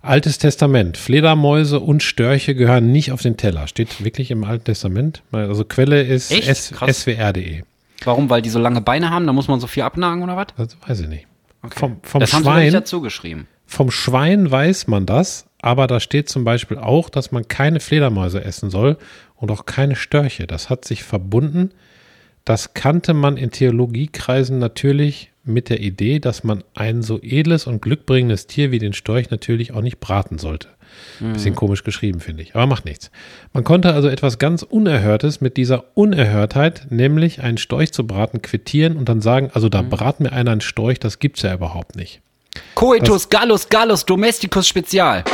Altes Testament. Fledermäuse und Störche gehören nicht auf den Teller. Steht wirklich im Alten Testament. Also Quelle ist swr.de. Warum? Weil die so lange Beine haben, da muss man so viel abnagen oder was? Das weiß ich nicht. Vom, vom das haben sie nicht Schwein, dazu geschrieben. Vom Schwein weiß man das, aber da steht zum Beispiel auch, dass man keine Fledermäuse essen soll und auch keine Störche. Das hat sich verbunden. Das kannte man in Theologiekreisen natürlich mit der Idee, dass man ein so edles und glückbringendes Tier wie den Storch natürlich auch nicht braten sollte. Bisschen komisch geschrieben, finde ich, aber macht nichts. Man konnte also etwas ganz Unerhörtes mit dieser Unerhörtheit, nämlich einen Storch zu braten, quittieren und dann sagen, also da brat mir einer einen Storch, das gibt's ja überhaupt nicht. Coitus gallus gallus domesticus spezial.